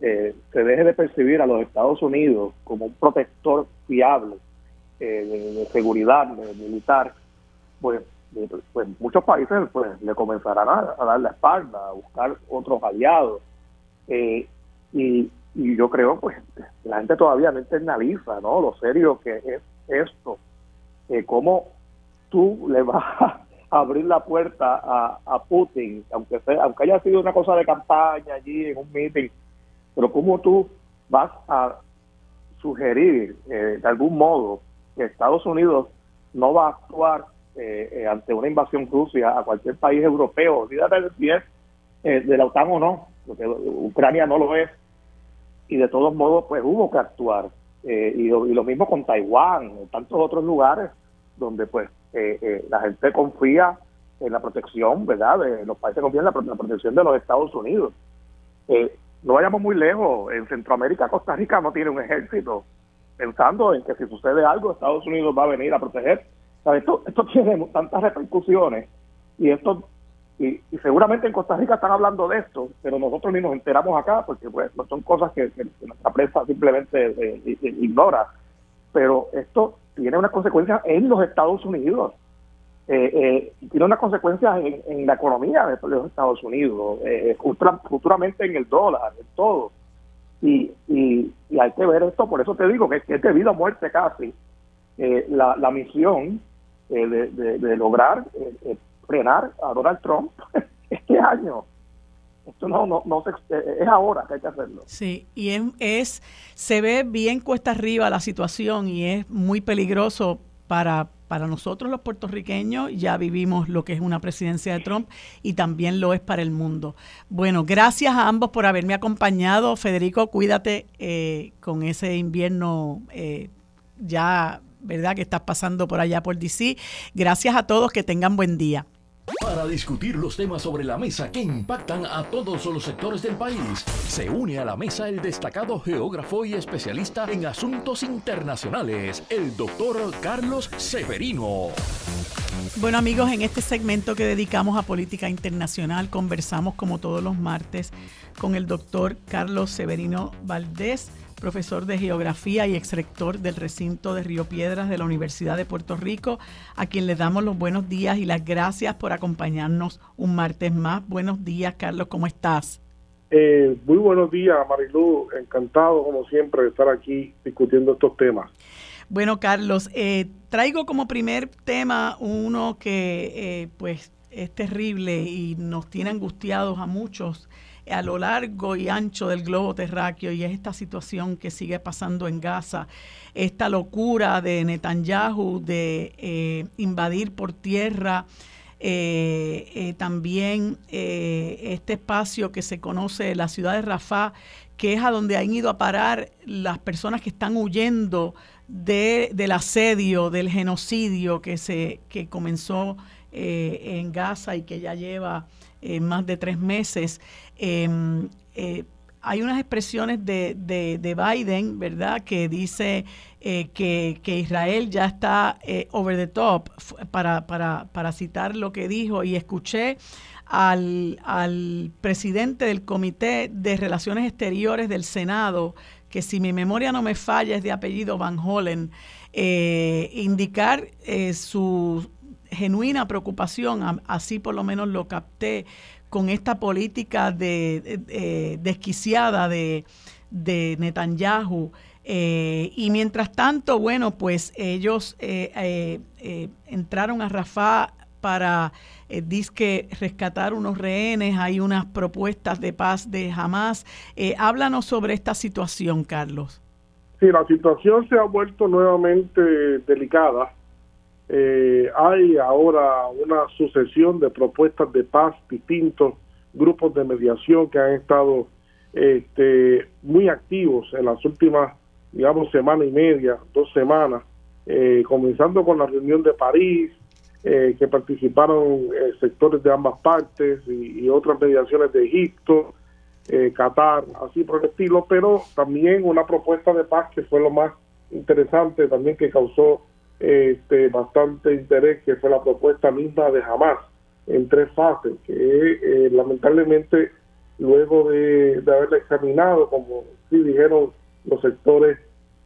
Speaker 1: se deje de percibir a los Estados Unidos como un protector fiable de, seguridad militar, pues, pues muchos países pues le comenzarán a, a dar la espalda, a buscar otros aliados. y y yo creo pues la gente todavía no internaliza no lo serio que es esto eh, cómo tú le vas (laughs) a abrir la puerta a, a Putin aunque sea, aunque haya sido una cosa de campaña allí en un meeting pero cómo tú vas a sugerir eh, de algún modo que Estados Unidos no va a actuar eh, eh ante una invasión Rusia a cualquier país europeo. Olvídate si es de la OTAN o no porque Ucrania no lo es y de todos modos pues hubo que actuar. Eh, y, lo, y, lo, mismo con Taiwán en tantos otros lugares donde pues eh, eh, la gente confía en la protección verdad de los países confían en la, protección de los Estados Unidos. Eh, no vayamos muy lejos, en Centroamérica Costa Rica no tiene un ejército, pensando en que si sucede algo Estados Unidos va a venir a proteger. esto, esto tiene tantas repercusiones y esto y, seguramente en Costa Rica están hablando de esto, pero nosotros ni nos enteramos acá porque pues son cosas que, nuestra prensa simplemente eh, ignora. Pero esto tiene unas consecuencias en los Estados Unidos. Eh, eh, tiene unas consecuencias en, la economía de los Estados Unidos, eh, futuramente en el dólar, en todo. Y, y, hay que ver esto, por eso te digo que, es debido a muerte casi la, la misión de, de, lograr frenar a Donald Trump (laughs) este año. Esto no, no, no es ahora que hay que hacerlo.
Speaker 4: Sí, y es, es, se ve bien cuesta arriba la situación y es muy peligroso para, para nosotros los puertorriqueños, ya vivimos lo que es una presidencia de Trump y también lo es para el mundo. Bueno, gracias a ambos por haberme acompañado. Federico, cuídate eh, con ese invierno eh, ya, ¿verdad? Que estás pasando por allá por DC. Gracias a todos, que tengan buen día.
Speaker 2: Para discutir los temas sobre la mesa que impactan a todos los sectores del país, se une a la mesa el destacado geógrafo y especialista en asuntos internacionales, el doctor Carlos Severino.
Speaker 4: Bueno amigos, en este segmento que dedicamos a política internacional conversamos como todos los martes con el doctor Carlos Severino Valdés profesor de geografía y exrector del recinto de Río Piedras de la Universidad de Puerto Rico, a quien le damos los buenos días y las gracias por acompañarnos un martes más. Buenos días, Carlos, ¿cómo estás?
Speaker 6: Eh, muy buenos días, Marilu. Encantado, como siempre, de estar aquí discutiendo estos temas.
Speaker 4: Bueno, Carlos, eh, traigo como primer tema uno que eh, pues es terrible y nos tiene angustiados a muchos a lo largo y ancho del globo terráqueo y es esta situación que sigue pasando en Gaza, esta locura de Netanyahu de eh, invadir por tierra eh, eh, también este espacio que se conoce la ciudad de Rafah, que es a donde han ido a parar las personas que están huyendo de, del asedio, del genocidio que, se, que comenzó en Gaza y que ya lleva más de tres meses. Em, eh, hay unas expresiones de, de, Biden, ¿verdad?, que dice eh, que, Israel ya está eh, over the top, para, para, para, citar lo que dijo, y escuché al, al presidente del Comité de Relaciones Exteriores del Senado, que si mi memoria no me falla es de apellido Van Hollen, indicar su genuina preocupación, así por lo menos lo capté, con esta política de, desquiciada de, de Netanyahu. Eh, y mientras tanto, bueno, pues ellos eh, eh, entraron a Rafah para disque rescatar unos rehenes, hay unas propuestas de paz de Hamas. háblanos sobre esta situación, Carlos.
Speaker 6: Sí, la situación se ha vuelto nuevamente delicada. Eh, hay ahora una sucesión de propuestas de paz, distintos grupos de mediación que han estado este, muy activos en las últimas, digamos, semana y media, dos semanas, eh, comenzando con la reunión de París, eh, que participaron sectores de ambas partes y, otras mediaciones de Egipto, Qatar, así por el estilo, pero también una propuesta de paz que fue lo más interesante también que causó este, bastante interés, que fue la propuesta misma de Hamas en tres fases, que eh, lamentablemente luego de, de, haberla examinado, como sí dijeron los sectores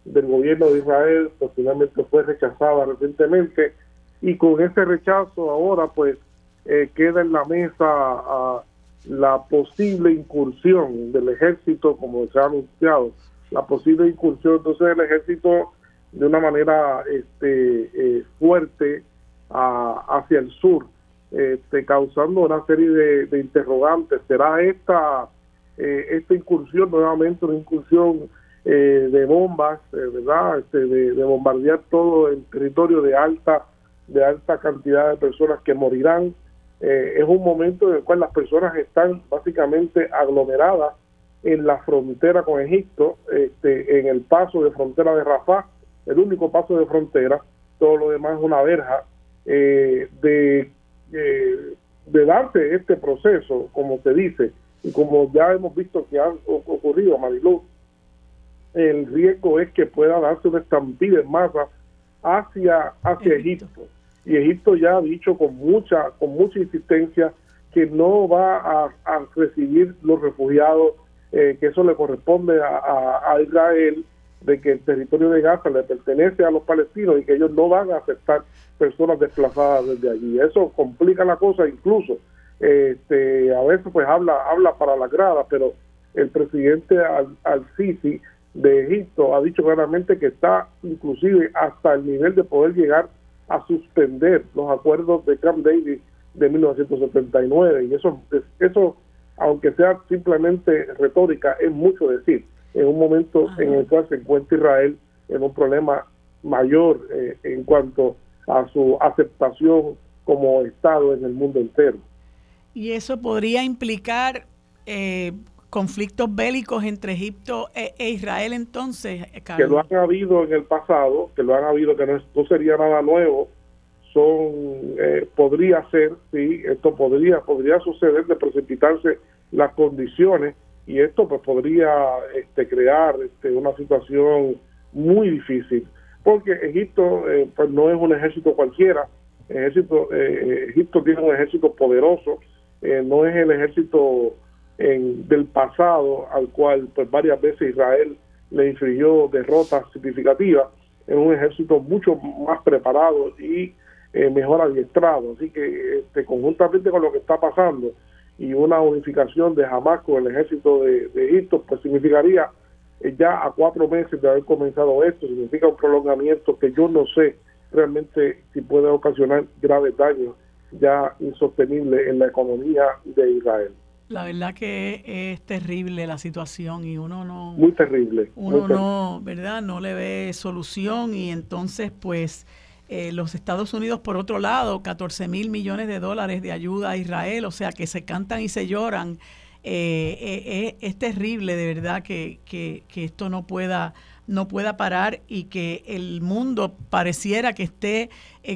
Speaker 6: del gobierno de Israel, pues finalmente fue rechazada recientemente. Y con ese rechazo ahora pues eh, queda en la mesa la posible incursión del ejército, como se ha anunciado, la posible incursión entonces del ejército de una manera este, eh, fuerte hacia el sur, este, causando una serie de, interrogantes. ¿Será esta, eh, esta incursión nuevamente una incursión eh, de bombas, verdad, este, de, bombardear todo el territorio de alta, de alta cantidad de personas que morirán? es un momento en el cual las personas están básicamente aglomeradas en la frontera con Egipto, este, en el paso de frontera de Rafah, el único paso de frontera, todo lo demás es una verja eh, de, eh, de darse este proceso, como se dice, y como ya hemos visto que ha ocurrido, Marilu, el riesgo es que pueda darse una estampida en masa hacia, hacia Egipto. Y Egipto ya ha dicho con mucha, con mucha insistencia que no va a, recibir los refugiados, eh, que eso le corresponde a, Israel, de que el territorio de Gaza le pertenece a los palestinos y que ellos no van a aceptar personas desplazadas desde allí. Eso complica la cosa incluso. Este, a veces pues habla, habla para la grada, pero el presidente al-Sisi de Egipto ha dicho claramente que está inclusive hasta el nivel de poder llegar a suspender los acuerdos de Camp David de 1979 y eso eso aunque sea simplemente retórica es mucho decir en un momento en el cual se encuentra Israel en un problema mayor eh, en cuanto a su aceptación como Estado en el mundo entero.
Speaker 4: Y eso podría implicar eh, conflictos bélicos entre Egipto e, e Israel entonces,
Speaker 6: eh, Que lo han habido en el pasado, que lo han habido, que no, sería nada nuevo, son, eh, podría ser, sí, esto podría, podría suceder de precipitarse las condiciones y esto pues podría este, crear este, una situación muy difícil, porque Egipto eh, pues no es un ejército cualquiera, ejército, Egipto tiene un ejército poderoso, no es el ejército en, del pasado al cual pues varias veces Israel le infligió derrotas significativas en un ejército mucho más preparado y eh, mejor adiestrado. Así que este, conjuntamente con lo que está pasando y una unificación de Hamas con el ejército de, Egipto, pues significaría eh, ya a cuatro meses de haber comenzado esto, significa un prolongamiento que yo no sé realmente si puede ocasionar graves daños ya insostenibles en la economía de Israel.
Speaker 4: La verdad que es terrible la situación y uno no...
Speaker 6: Muy terrible.
Speaker 4: Uno no, ¿verdad? No le ve solución y entonces pues eh, los Estados Unidos por otro lado, 14 mil millones de dólares de ayuda a Israel, o sea que se cantan y se lloran. Eh, eh, es terrible de verdad que, que, que esto no pueda no pueda parar y que el mundo pareciera que esté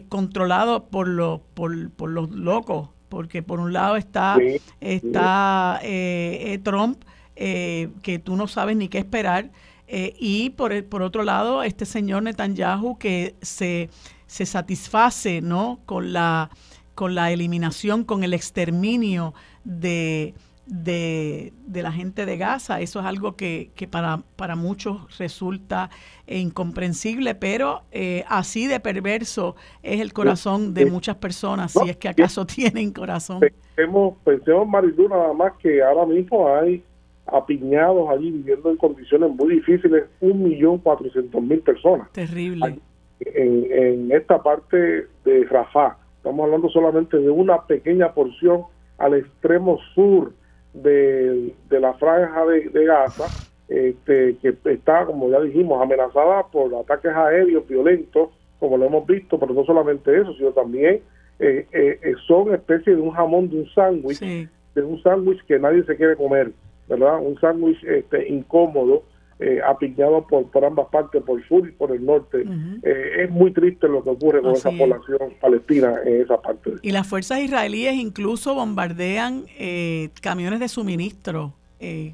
Speaker 4: controlado por, los por, por los locos porque por un lado está, está eh, eh, Trump, eh, que tú no sabes ni qué esperar, y por, por otro lado este señor Netanyahu que se, se satisface ¿no? con, la, con la eliminación, con el exterminio de, de, la gente de Gaza. Eso es algo que, para, para muchos resulta incomprensible, pero eh, así de perverso es el corazón de muchas personas, si es que acaso (laughs) tienen corazón.
Speaker 6: Pensemos, pensemos Marilu, nada más que ahora mismo hay apiñados allí viviendo en condiciones muy difíciles, un millón cuatrocientos mil personas.
Speaker 4: Terrible.
Speaker 6: En, en esta parte de Rafah, estamos hablando solamente de una pequeña porción al extremo sur de, la franja de, Gaza, este, que está, como ya dijimos, amenazada por ataques aéreos violentos, como lo hemos visto, pero no solamente eso, sino también eh, eh, eh son especie de un jamón de un sándwich, de un sándwich que nadie se quiere comer, ¿verdad? Un sándwich este, incómodo, eh, apiñado por, por ambas partes, por el sur y por el norte. Eh, es muy triste lo que ocurre con esa población palestina en esa parte.
Speaker 4: Y las fuerzas israelíes incluso bombardean eh, camiones de suministro.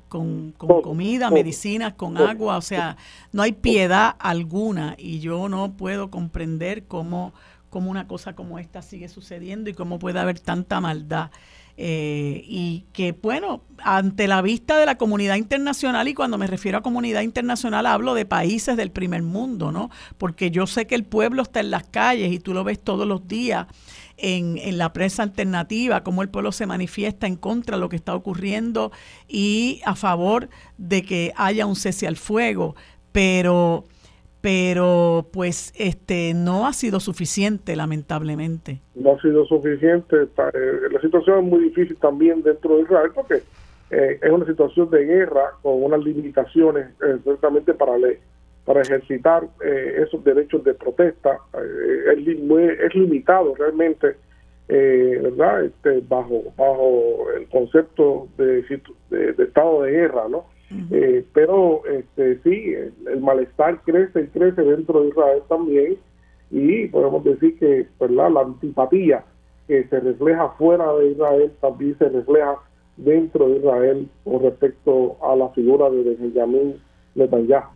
Speaker 4: con, comida, medicinas, con agua, o sea, no hay piedad alguna y yo no puedo comprender cómo, cómo una cosa como esta sigue sucediendo y cómo puede haber tanta maldad. Eh, y que, bueno, ante la vista de la comunidad internacional, y cuando me refiero a comunidad internacional hablo de países del primer mundo, ¿no? Porque yo sé que el pueblo está en las calles y tú lo ves todos los días en, en la prensa alternativa, cómo el pueblo se manifiesta en contra de lo que está ocurriendo y a favor de que haya un cese al fuego. Pero pero pues este no ha sido suficiente lamentablemente.
Speaker 6: No ha sido suficiente, eh, la situación es muy difícil también dentro de Israel porque eh, es una situación de guerra con unas limitaciones eh, ciertamente para para ejercitar esos derechos de protesta es, es, limitado realmente verdad este, bajo bajo el concepto de, de estado de guerra no eh, pero este, sí, el, malestar crece y crece dentro de Israel también y podemos decir que ¿verdad? la antipatía que se refleja fuera de Israel también se refleja dentro de Israel con respecto a la figura de Benjamin Netanyahu.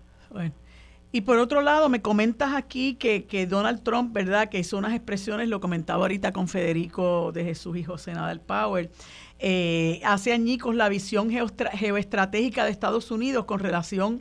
Speaker 4: Y por otro lado, me comentas aquí que, que, Donald Trump, ¿verdad? Que hizo unas expresiones, lo comentaba ahorita con Federico de Jesús y José Nadal Power, eh, hace añicos la visión geoestratégica de Estados Unidos con relación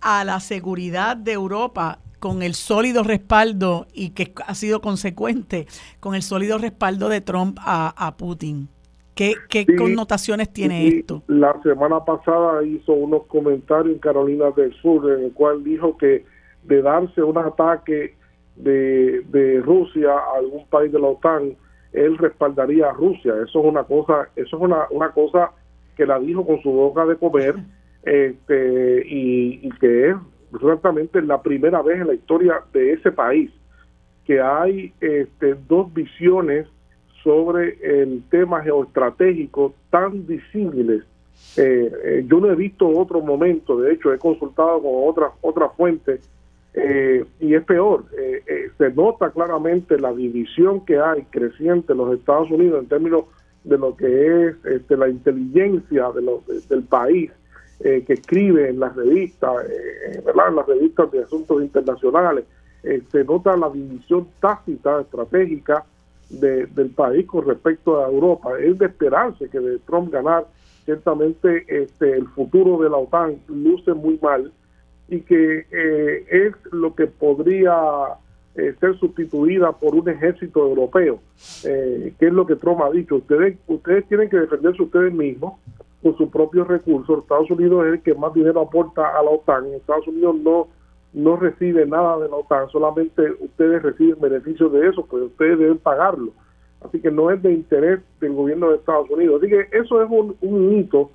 Speaker 4: a la seguridad de Europa con el sólido respaldo y que ha sido consecuente con el sólido respaldo de Trump a, Putin. ¿Qué, connotaciones tiene esto?
Speaker 6: La semana pasada hizo unos comentarios en Carolina del Sur en el cual dijo que de darse un ataque de, de Rusia a algún país de la OTAN, él respaldaría a Rusia. Eso es una cosa, eso es una, una cosa que la dijo con su boca de comer (laughs) este, y, y que es ciertamente la primera vez en la historia de ese país que hay este, dos visiones sobre el tema geoestratégico tan visibles. Eh, eh, yo no he visto otro momento, de hecho he consultado con otras otras fuentes eh, y es peor. se nota claramente la división que hay creciente en los Estados Unidos en términos de lo que es este, la inteligencia de del país eh, que escribe en las revistas, eh, ¿verdad? las revistas de asuntos internacionales, eh, se nota la división tácita, estratégica del país con respecto a Europa. Es de esperarse que de Trump ganar, ciertamente este, el futuro de la OTAN luce muy mal y que es lo que podría ser sustituida por un ejército europeo, que es lo que Trump ha dicho. Ustedes, ustedes tienen que defenderse ustedes mismos, con sus propios recursos. Estados Unidos es el que más dinero aporta a la OTAN. Estados Unidos no no recibe nada de la OTAN, solamente ustedes reciben beneficios de eso, pues ustedes deben pagarlo. Así que no es de interés del gobierno de Estados Unidos. Así que eso es un, un hito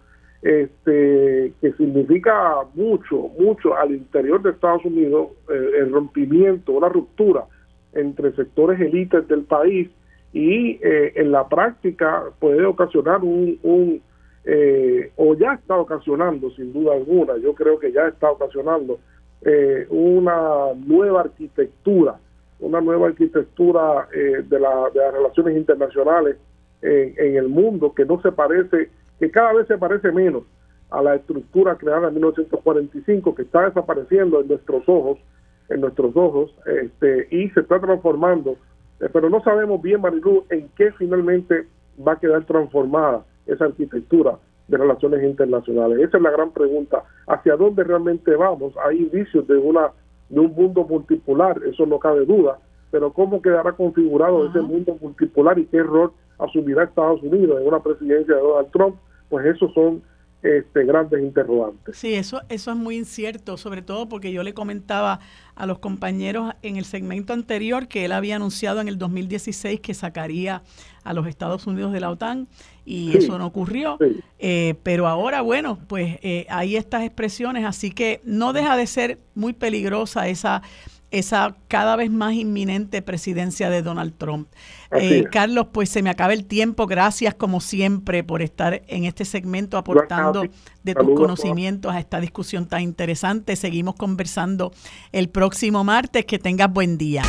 Speaker 6: este, que significa mucho, mucho al interior de Estados Unidos, eh, el rompimiento, una ruptura entre sectores élites del país y eh, en la práctica puede ocasionar un, un eh, o ya está ocasionando, sin duda alguna, yo creo que ya está ocasionando eh, una nueva arquitectura, una nueva arquitectura eh, de, la, de, las relaciones internacionales en, el mundo que no se parece, que cada vez se parece menos a la estructura creada en 1945 que está desapareciendo en nuestros ojos, en nuestros ojos, este, y se está transformando, pero no sabemos bien, Marilu, en qué finalmente va a quedar transformada esa arquitectura de relaciones internacionales? Esa es la gran pregunta. ¿Hacia dónde realmente vamos? Hay indicios de, una, de un mundo multipolar, eso no cabe duda, pero ¿cómo quedará configurado ese mundo multipolar y qué rol asumirá Estados Unidos en una presidencia de Donald Trump? Pues esos son este, grandes interrogantes.
Speaker 4: Sí, eso, eso es muy incierto, sobre todo porque yo le comentaba a los compañeros en el segmento anterior que él había anunciado en el 2016 que sacaría a los Estados Unidos de la OTAN y eso no ocurrió. Eh, pero ahora, bueno, pues eh, hay estas expresiones, así que no deja de ser muy peligrosa esa esa cada vez más inminente presidencia de Donald Trump. Eh, Carlos, pues se me acaba el tiempo. Gracias como siempre por estar en este segmento aportando de tus conocimientos a esta discusión tan interesante. Seguimos conversando el próximo martes. Que tengas buen día.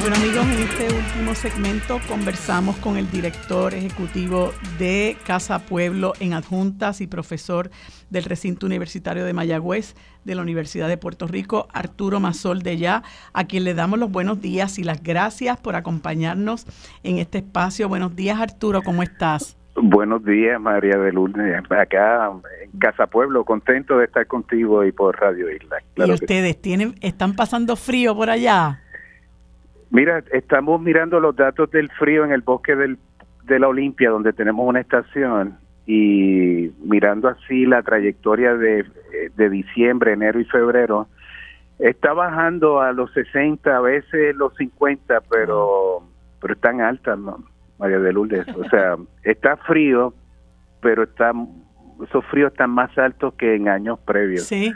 Speaker 4: Bueno amigos, en este último segmento conversamos con el director ejecutivo de Casa Pueblo en Adjuntas y profesor del recinto universitario de Mayagüez de la Universidad de Puerto Rico, Arturo Mazol de Ya, a quien le damos los buenos días y las gracias por acompañarnos en este espacio. Buenos días Arturo, ¿cómo estás?
Speaker 7: Buenos días, María de Lourdes. Acá en Casa Pueblo, contento de estar contigo y por Radio Isla.
Speaker 4: ¿Y ustedes tienen, están pasando frío por allá?
Speaker 7: Mira, estamos mirando los datos del frío en el bosque del, de la Olimpia, donde tenemos una estación, y mirando así la trayectoria de, de diciembre, enero y febrero, está bajando a los 60, a veces los 50, pero, pero están altas, ¿no? María de Lourdes. O sea, (laughs) está frío, pero está, esos fríos están más altos que en años previos.
Speaker 4: Sí.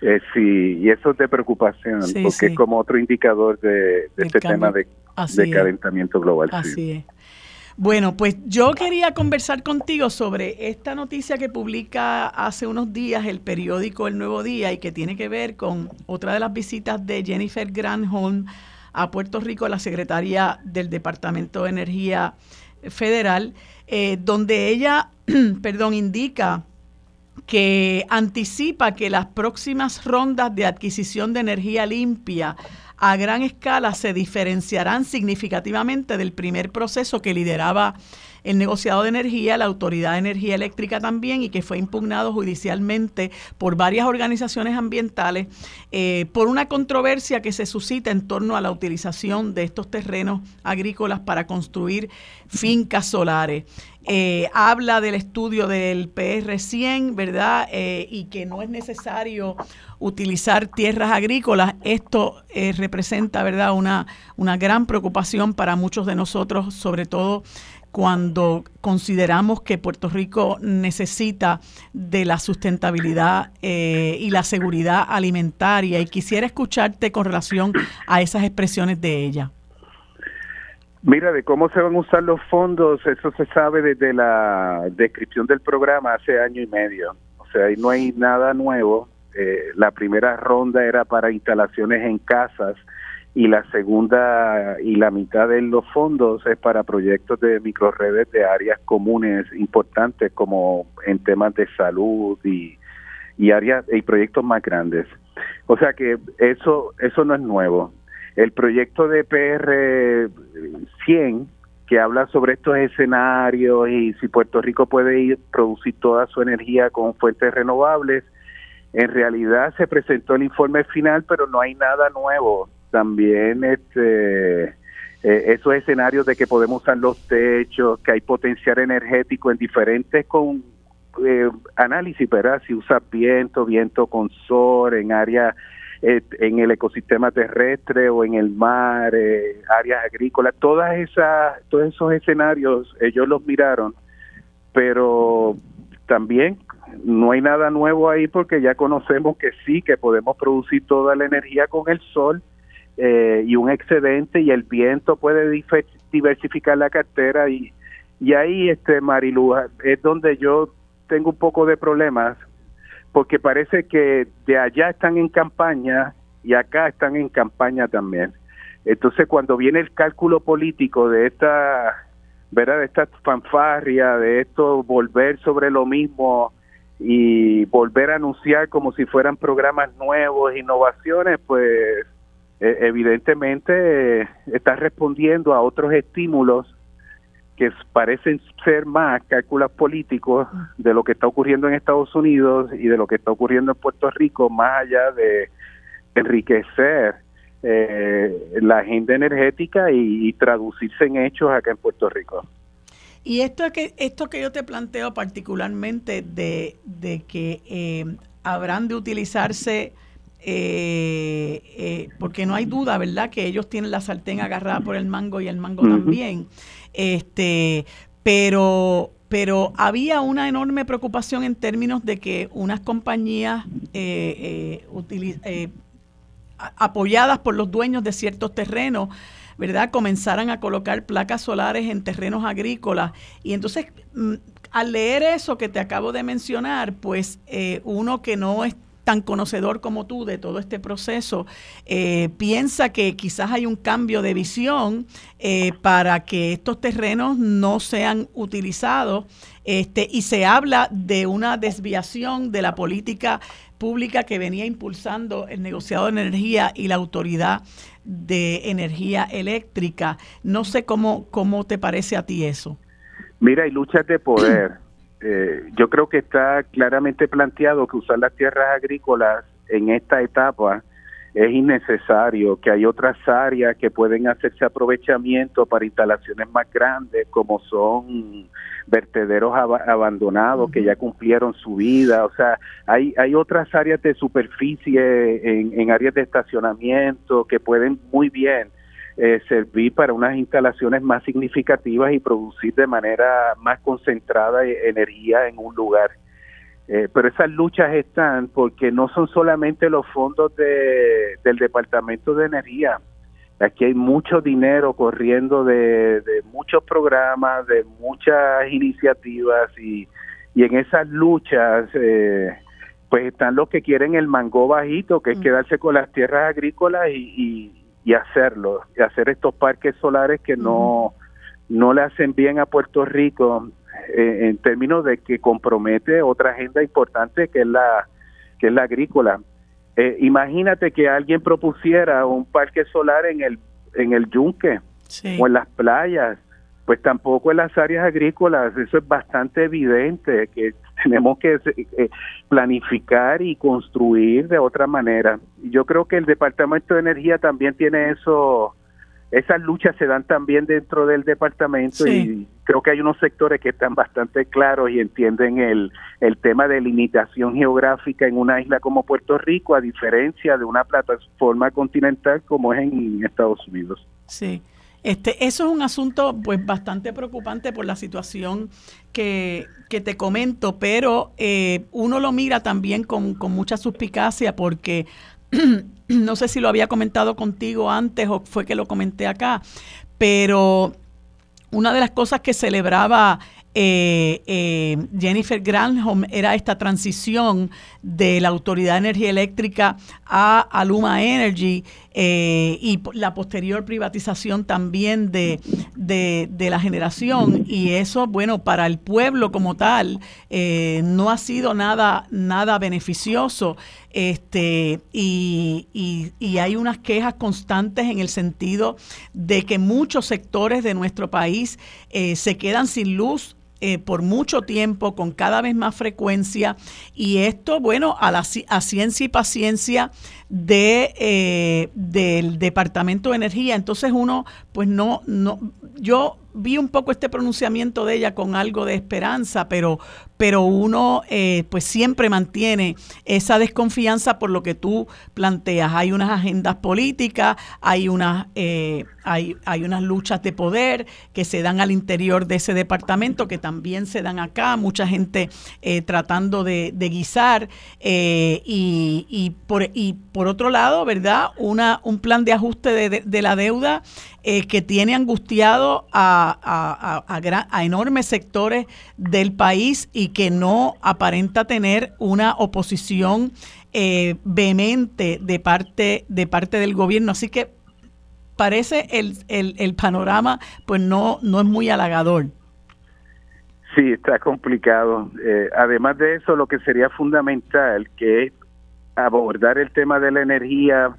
Speaker 7: Eh, sí, y eso es de preocupación, porque es como otro indicador de, este tema de, calentamiento global.
Speaker 4: Así es. Bueno, pues yo quería conversar contigo sobre esta noticia que publica hace unos días el periódico El Nuevo Día y que tiene que ver con otra de las visitas de Jennifer Granholm a Puerto Rico, la secretaria del Departamento de Energía federal, eh, donde ella, (clears throat) perdón, indica que anticipa que las próximas rondas de adquisición de energía limpia a gran escala se diferenciarán significativamente del primer proceso que lideraba el negociado de energía, la Autoridad de Energía Eléctrica también, y que fue impugnado judicialmente por varias organizaciones ambientales eh, por una controversia que se suscita en torno a la utilización de estos terrenos agrícolas para construir fincas solares. Eh, habla del estudio del PR100, ¿verdad? Eh, y que no es necesario utilizar tierras agrícolas. Esto representa, ¿verdad?, una, una gran preocupación para muchos de nosotros, sobre todo cuando consideramos que Puerto Rico necesita de la sustentabilidad eh, y la seguridad alimentaria. Y quisiera escucharte con relación a esas expresiones de ella.
Speaker 7: Mira, de cómo se van a usar los fondos, eso se sabe desde la descripción del programa hace año y medio. O sea, ahí no hay nada nuevo. Eh, la primera ronda era para instalaciones en casas y la segunda y la mitad de los fondos es para proyectos de microredes de áreas comunes importantes como en temas de salud y, y áreas y proyectos más grandes. O sea que eso eso no es nuevo. El proyecto de PR 100 que habla sobre estos escenarios y si Puerto Rico puede ir producir toda su energía con fuentes renovables, en realidad se presentó el informe final, pero no hay nada nuevo también este eh, esos escenarios de que podemos usar los techos, que hay potencial energético en diferentes con eh, análisis, ¿verdad? Si usa viento, viento con sol, en área eh, en el ecosistema terrestre o en el mar, áreas agrícolas, todas esas, todos esos escenarios ellos los miraron, pero también no hay nada nuevo ahí porque ya conocemos que sí, que podemos producir toda la energía con el sol eh, y un excedente y el viento puede diversificar la cartera y, y ahí, este Marilu, es donde yo tengo un poco de problemas porque parece que de allá están en campaña y acá están en campaña también. Entonces, cuando viene el cálculo político de esta, ¿verdad? De esta fanfarria, de esto volver sobre lo mismo y volver a anunciar como si fueran programas nuevos, innovaciones, pues evidentemente eh, está respondiendo a otros estímulos que parecen ser más cálculos políticos de lo que está ocurriendo en Estados Unidos y de lo que está ocurriendo en Puerto Rico, más allá de enriquecer eh, la agenda energética y, traducirse en hechos acá en Puerto Rico.
Speaker 4: Y esto que esto que yo te planteo particularmente de, de que habrán de utilizarse eh, eh, porque no hay duda, ¿verdad?, que ellos tienen la sartén agarrada por el mango y el mango también. Este, pero, pero había una enorme preocupación en términos de que unas compañías eh, eh apoyadas por los dueños de ciertos terrenos, ¿verdad?, comenzaran a colocar placas solares en terrenos agrícolas. Y entonces, mm, al leer eso que te acabo de mencionar, pues uno que no es tan conocedor como tú de todo este proceso, eh, piensa que quizás hay un cambio de visión eh, para que estos terrenos no sean utilizados este, y se habla de una desviación de la política pública que venía impulsando el negociado de energía y la autoridad de energía eléctrica. No sé cómo, cómo te parece a ti eso.
Speaker 7: Mira, hay luchas de poder. Eh, yo creo que está claramente planteado que usar las tierras agrícolas en esta etapa es innecesario, que hay otras áreas que pueden hacerse aprovechamiento para instalaciones más grandes, como son vertederos abandonados que ya cumplieron su vida, o sea, hay, hay otras áreas de superficie en, en áreas de estacionamiento que pueden muy bien eh, servir para unas instalaciones más significativas y producir de manera más concentrada e-, energía en un lugar. Eh, pero esas luchas están porque no son solamente los fondos de, del Departamento de Energía. Aquí hay mucho dinero corriendo de, muchos programas, de muchas iniciativas y, y en esas luchas eh, pues están los que quieren el mango bajito, que es mm. quedarse con las tierras agrícolas y, y hacerlo, y hacer estos parques solares que no, no le hacen bien a Puerto Rico eh, en términos de que compromete otra agenda importante que es la que es la agrícola. Eh, imagínate que alguien propusiera un parque solar en el en el yunque o en las playas, pues tampoco en las áreas agrícolas. Eso es bastante evidente que (laughs) tenemos que eh, planificar y construir de otra manera. Yo creo que el Departamento de Energía también tiene eso esas luchas se dan también dentro del departamento y creo que hay unos sectores que están bastante claros y entienden el, el tema de limitación geográfica en una isla como Puerto Rico, a diferencia de una plataforma continental como es en Estados Unidos.
Speaker 4: Sí. Este, eso es un asunto pues bastante preocupante por la situación que, te comento, pero eh, uno lo mira también con, con mucha suspicacia porque (clears throat) no sé si lo había comentado contigo antes o fue que lo comenté acá, pero una de las cosas que celebraba eh, eh, Jennifer Granholm era esta transición de la Autoridad de Energía Eléctrica a Aluma Energy eh, y la posterior privatización también de, de, la generación. Y eso, bueno, para el pueblo como tal, no ha sido nada, nada beneficioso. Este, y, y, y hay unas quejas constantes en el sentido de que muchos sectores de nuestro país se quedan sin luz eh, por mucho tiempo, con cada vez más frecuencia, y esto, bueno, a, la, ciencia y paciencia de, eh, del Departamento de Energía. Entonces uno, pues no, no, yo vi un poco este pronunciamiento de ella con algo de esperanza, pero, pero uno eh, pues siempre mantiene esa desconfianza por lo que tú planteas. Hay unas agendas políticas, hay unas, eh, hay, hay unas luchas de poder que se dan al interior de ese departamento, que también se dan acá, mucha gente eh, tratando de, de guisar y, y, por, y por otro lado, ¿verdad? Una, un plan de ajuste de, de la deuda eh, que tiene angustiado a, a, enormes sectores del país y que no aparenta tener una oposición eh, vehemente de parte, de parte del gobierno. Así que parece el, el, el panorama pues no, no es muy halagador.
Speaker 7: Sí, está complicado. Eh, además de eso, lo que sería fundamental que es abordar el tema de la energía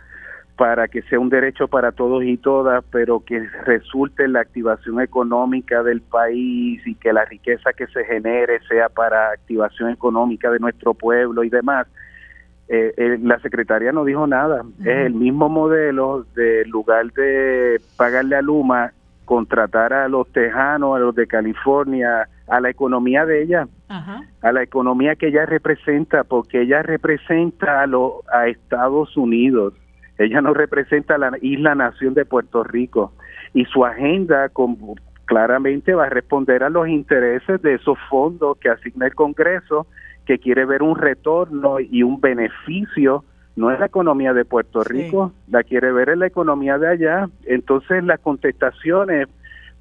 Speaker 7: para que sea un derecho para todos y todas, pero que resulte en la activación económica del país y que la riqueza que se genere sea para activación económica de nuestro pueblo y demás. Eh, eh, la secretaria no dijo nada. Es el mismo modelo de lugar de pagarle a Luma, contratar a los tejanos, a los de California, a la economía de ella, a la economía que ella representa, porque ella representa a, lo, a Estados Unidos ella no representa la isla nación de Puerto Rico y su agenda claramente va a responder a los intereses de esos fondos que asigna el Congreso, que quiere ver un retorno y un beneficio. No es la economía de Puerto Rico, la quiere ver en la economía de allá. Entonces las contestaciones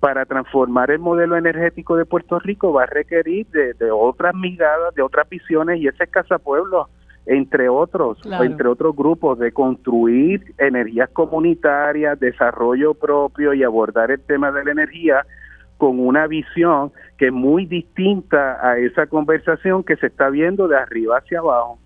Speaker 7: para transformar el modelo energético de Puerto Rico va a requerir de, de otras miradas, de otras visiones y ese es Casa Pueblo entre otros, entre otros grupos, de construir energías comunitarias, desarrollo propio y abordar el tema de la energía con una visión que es muy distinta a esa conversación que se está viendo de arriba hacia abajo.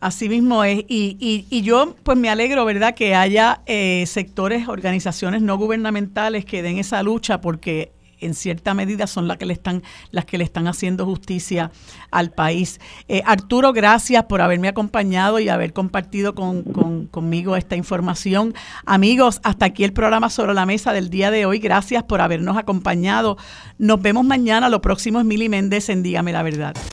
Speaker 4: Así mismo es. Y, y, y, yo pues me alegro, ¿verdad?, que haya eh, sectores, organizaciones no gubernamentales que den esa lucha porque en cierta medida son las que le están, las que le están haciendo justicia al país. Eh, Arturo, gracias por haberme acompañado y haber compartido con, conmigo esta información. Amigos, hasta aquí el programa sobre la mesa del día de hoy. Gracias por habernos acompañado. Nos vemos mañana. Lo próximo es Mili Méndez en Dígame la Verdad.